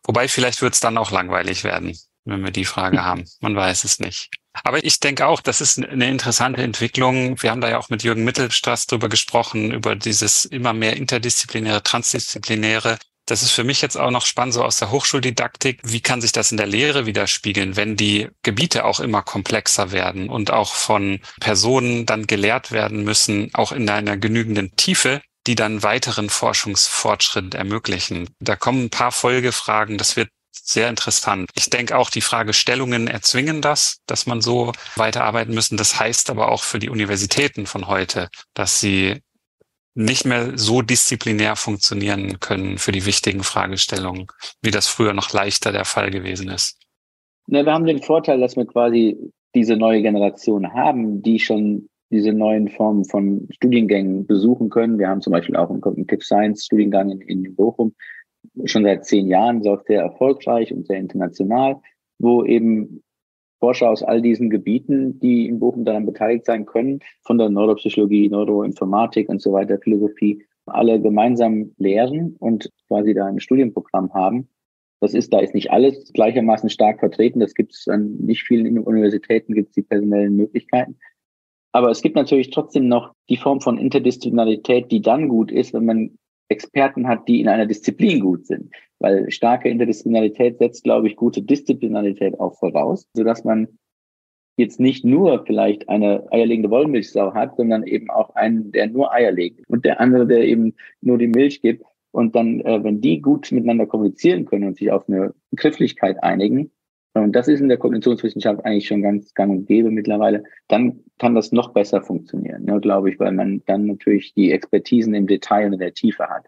Wobei vielleicht wird es dann auch langweilig werden, wenn wir die Frage haben. Man weiß es nicht. Aber ich denke auch, das ist eine interessante Entwicklung. Wir haben da ja auch mit Jürgen Mittelstraß drüber gesprochen, über dieses immer mehr interdisziplinäre, transdisziplinäre. Das ist für mich jetzt auch noch spannend, so aus der Hochschuldidaktik. Wie kann sich das in der Lehre widerspiegeln, wenn die Gebiete auch immer komplexer werden und auch von Personen dann gelehrt werden müssen, auch in einer genügenden Tiefe, die dann weiteren Forschungsfortschritt ermöglichen? Da kommen ein paar Folgefragen. Das wird sehr interessant. Ich denke auch, die Fragestellungen erzwingen das, dass man so weiterarbeiten müssen. Das heißt aber auch für die Universitäten von heute, dass sie nicht mehr so disziplinär funktionieren können für die wichtigen Fragestellungen, wie das früher noch leichter der Fall gewesen ist. Na, wir haben den Vorteil, dass wir quasi diese neue Generation haben, die schon diese neuen Formen von Studiengängen besuchen können. Wir haben zum Beispiel auch einen Cognitive Science Studiengang in, in Bochum, schon seit zehn Jahren, so sehr erfolgreich und sehr international, wo eben Forscher aus all diesen Gebieten, die in Bochum daran beteiligt sein können, von der Neuropsychologie, Neuroinformatik und so weiter, Philosophie, alle gemeinsam lehren und quasi da ein Studienprogramm haben. Das ist, da ist nicht alles gleichermaßen stark vertreten. Das gibt es an nicht vielen Universitäten, gibt es die personellen Möglichkeiten. Aber es gibt natürlich trotzdem noch die Form von Interdisziplinarität, die dann gut ist, wenn man Experten hat, die in einer Disziplin gut sind. Weil starke Interdisziplinarität setzt, glaube ich, gute Disziplinarität auch voraus, sodass man jetzt nicht nur vielleicht eine eierlegende Wollmilchsau hat, sondern eben auch einen, der nur Eier legt und der andere, der eben nur die Milch gibt. Und dann, äh, wenn die gut miteinander kommunizieren können und sich auf eine Grifflichkeit einigen, und das ist in der Kognitionswissenschaft eigentlich schon ganz gang und gäbe mittlerweile, dann kann das noch besser funktionieren, ne, glaube ich, weil man dann natürlich die Expertisen im Detail und in der Tiefe hat.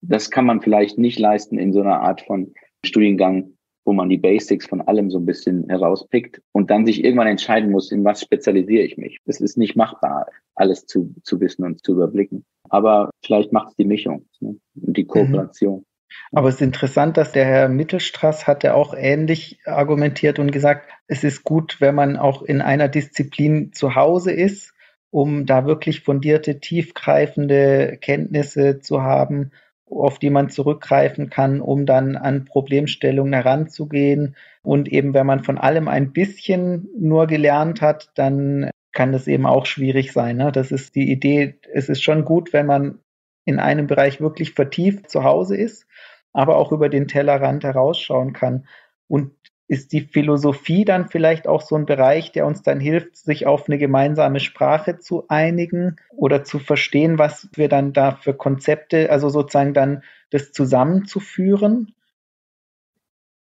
Das kann man vielleicht nicht leisten in so einer Art von Studiengang, wo man die Basics von allem so ein bisschen herauspickt und dann sich irgendwann entscheiden muss, in was spezialisiere ich mich. Das ist nicht machbar, alles zu, zu wissen und zu überblicken. Aber vielleicht macht es die Mischung ne? und die mhm. Aber es ist interessant, dass der Herr Mittelstraß hatte auch ähnlich argumentiert und gesagt, es ist gut, wenn man auch in einer Disziplin zu Hause ist, um da wirklich fundierte, tiefgreifende Kenntnisse zu haben, auf die man zurückgreifen kann, um dann an Problemstellungen heranzugehen. Und eben, wenn man von allem ein bisschen nur gelernt hat, dann kann das eben auch schwierig sein. Ne? Das ist die Idee. Es ist schon gut, wenn man in einem Bereich wirklich vertieft zu Hause ist aber auch über den Tellerrand herausschauen kann. Und ist die Philosophie dann vielleicht auch so ein Bereich, der uns dann hilft, sich auf eine gemeinsame Sprache zu einigen oder zu verstehen, was wir dann da für Konzepte, also sozusagen dann das zusammenzuführen?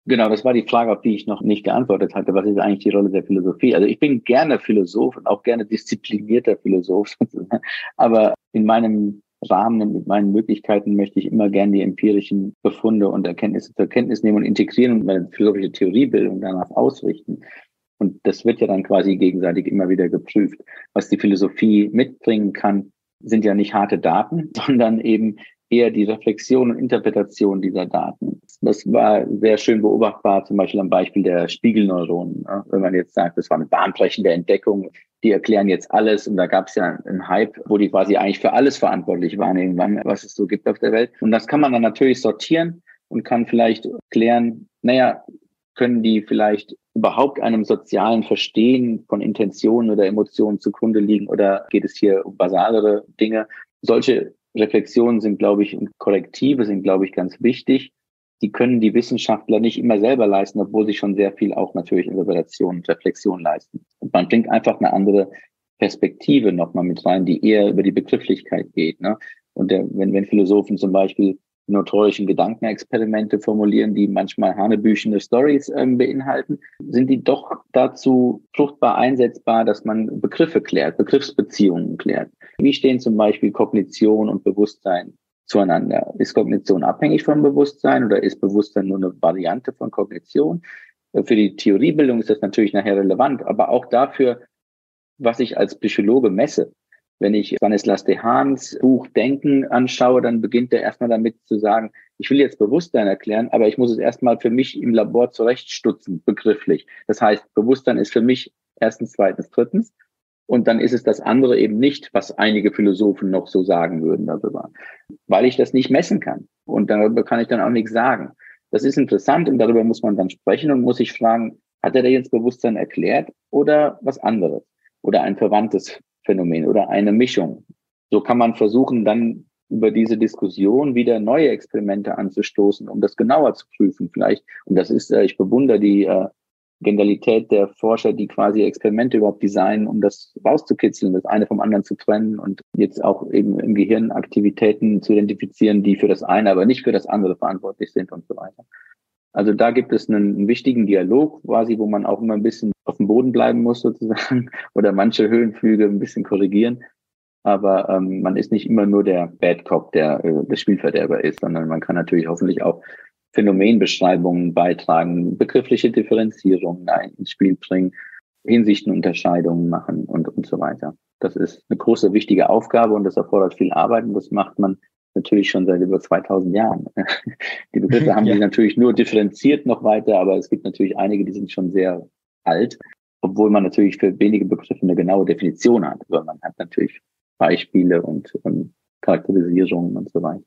Genau, das war die Frage, auf die ich noch nicht geantwortet hatte. Was ist eigentlich die Rolle der Philosophie? Also ich bin gerne Philosoph und auch gerne disziplinierter Philosoph, aber in meinem Rahmen mit meinen Möglichkeiten möchte ich immer gerne die empirischen Befunde und Erkenntnisse zur Kenntnis nehmen und integrieren und meine philosophische Theoriebildung danach ausrichten. Und das wird ja dann quasi gegenseitig immer wieder geprüft. Was die Philosophie mitbringen kann, sind ja nicht harte Daten, sondern eben eher die Reflexion und Interpretation dieser Daten. Das war sehr schön beobachtbar, zum Beispiel am Beispiel der Spiegelneuronen. Wenn man jetzt sagt, das war eine bahnbrechende Entdeckung, die erklären jetzt alles und da gab es ja einen Hype, wo die quasi eigentlich für alles verantwortlich waren irgendwann, was es so gibt auf der Welt. Und das kann man dann natürlich sortieren und kann vielleicht klären, naja, können die vielleicht überhaupt einem sozialen Verstehen von Intentionen oder Emotionen zugrunde liegen oder geht es hier um basalere Dinge? Solche Reflexionen sind, glaube ich, und Korrektive sind, glaube ich, ganz wichtig. Die können die Wissenschaftler nicht immer selber leisten, obwohl sie schon sehr viel auch natürlich Interpretation und Reflexion leisten. Und man bringt einfach eine andere Perspektive nochmal mit rein, die eher über die Begrifflichkeit geht. Ne? Und der, wenn, wenn Philosophen zum Beispiel notorischen Gedankenexperimente formulieren, die manchmal hanebüchene Stories ähm, beinhalten, sind die doch dazu fruchtbar einsetzbar, dass man Begriffe klärt, Begriffsbeziehungen klärt. Wie stehen zum Beispiel Kognition und Bewusstsein zueinander? Ist Kognition abhängig vom Bewusstsein oder ist Bewusstsein nur eine Variante von Kognition? Für die Theoriebildung ist das natürlich nachher relevant, aber auch dafür, was ich als Psychologe messe. Wenn ich Stanislas Dehans Buch Denken anschaue, dann beginnt er erstmal damit zu sagen, ich will jetzt Bewusstsein erklären, aber ich muss es erstmal für mich im Labor zurechtstutzen, begrifflich. Das heißt, Bewusstsein ist für mich erstens, zweitens, drittens. Und dann ist es das andere eben nicht, was einige Philosophen noch so sagen würden darüber, weil ich das nicht messen kann. Und darüber kann ich dann auch nichts sagen. Das ist interessant und darüber muss man dann sprechen und muss sich fragen, hat er da jetzt Bewusstsein erklärt oder was anderes? Oder ein verwandtes Phänomen oder eine Mischung. So kann man versuchen, dann über diese Diskussion wieder neue Experimente anzustoßen, um das genauer zu prüfen vielleicht. Und das ist, äh, ich bewundere die äh, Genialität der Forscher, die quasi Experimente überhaupt designen, um das rauszukitzeln, das eine vom anderen zu trennen und jetzt auch eben im Gehirn Aktivitäten zu identifizieren, die für das eine, aber nicht für das andere verantwortlich sind und so weiter. Also da gibt es einen, einen, wichtigen Dialog quasi, wo man auch immer ein bisschen auf dem Boden bleiben muss sozusagen oder manche Höhenflüge ein bisschen korrigieren. Aber ähm, man ist nicht immer nur der Bad Cop, der äh, der Spielverderber ist, sondern man kann natürlich hoffentlich auch Phänomenbeschreibungen beitragen, begriffliche Differenzierungen ins Spiel bringen, Hinsichtenunterscheidungen machen und, und so weiter. Das ist eine große, wichtige Aufgabe und das erfordert viel Arbeit und das macht man natürlich schon seit über 2000 Jahren. Die Begriffe haben ja. sich natürlich nur differenziert noch weiter, aber es gibt natürlich einige, die sind schon sehr alt, obwohl man natürlich für wenige Begriffe eine genaue Definition hat, weil man hat natürlich Beispiele und, und Charakterisierungen und so weiter.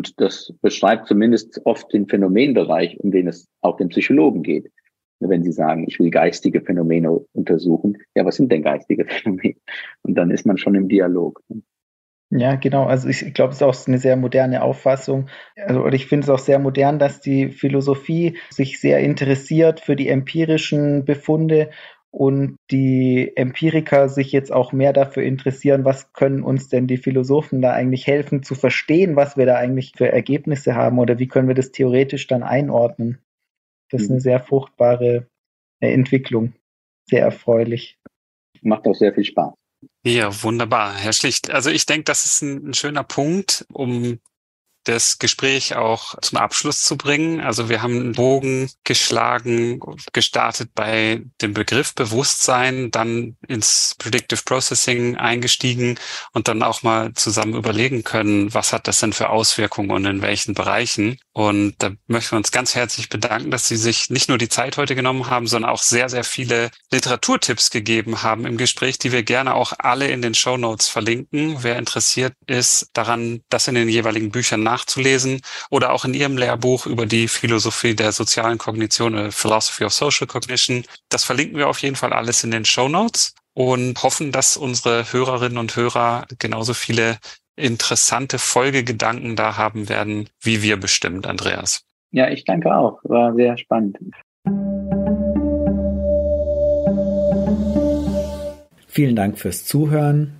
Und das beschreibt zumindest oft den Phänomenbereich, um den es auch den Psychologen geht. Wenn sie sagen, ich will geistige Phänomene untersuchen, ja, was sind denn geistige Phänomene? Und dann ist man schon im Dialog. Ja, genau. Also ich glaube, es ist auch eine sehr moderne Auffassung. Also ich finde es auch sehr modern, dass die Philosophie sich sehr interessiert für die empirischen Befunde und die Empiriker sich jetzt auch mehr dafür interessieren, was können uns denn die Philosophen da eigentlich helfen zu verstehen, was wir da eigentlich für Ergebnisse haben oder wie können wir das theoretisch dann einordnen. Das ist eine mhm. sehr fruchtbare Entwicklung, sehr erfreulich. Macht auch sehr viel Spaß. Ja, wunderbar, Herr Schlicht. Also ich denke, das ist ein, ein schöner Punkt, um das Gespräch auch zum Abschluss zu bringen. Also wir haben einen Bogen geschlagen, gestartet bei dem Begriff Bewusstsein, dann ins Predictive Processing eingestiegen und dann auch mal zusammen überlegen können, was hat das denn für Auswirkungen und in welchen Bereichen. Und da möchten wir uns ganz herzlich bedanken, dass Sie sich nicht nur die Zeit heute genommen haben, sondern auch sehr, sehr viele Literaturtipps gegeben haben im Gespräch, die wir gerne auch alle in den Show Notes verlinken. Wer interessiert ist daran, das in den jeweiligen Büchern nachzulesen oder auch in Ihrem Lehrbuch über die Philosophie der sozialen Kognition, äh, Philosophy of Social Cognition. Das verlinken wir auf jeden Fall alles in den Show Notes und hoffen, dass unsere Hörerinnen und Hörer genauso viele interessante Folgegedanken da haben werden, wie wir bestimmt, Andreas. Ja, ich danke auch. War sehr spannend. Vielen Dank fürs Zuhören.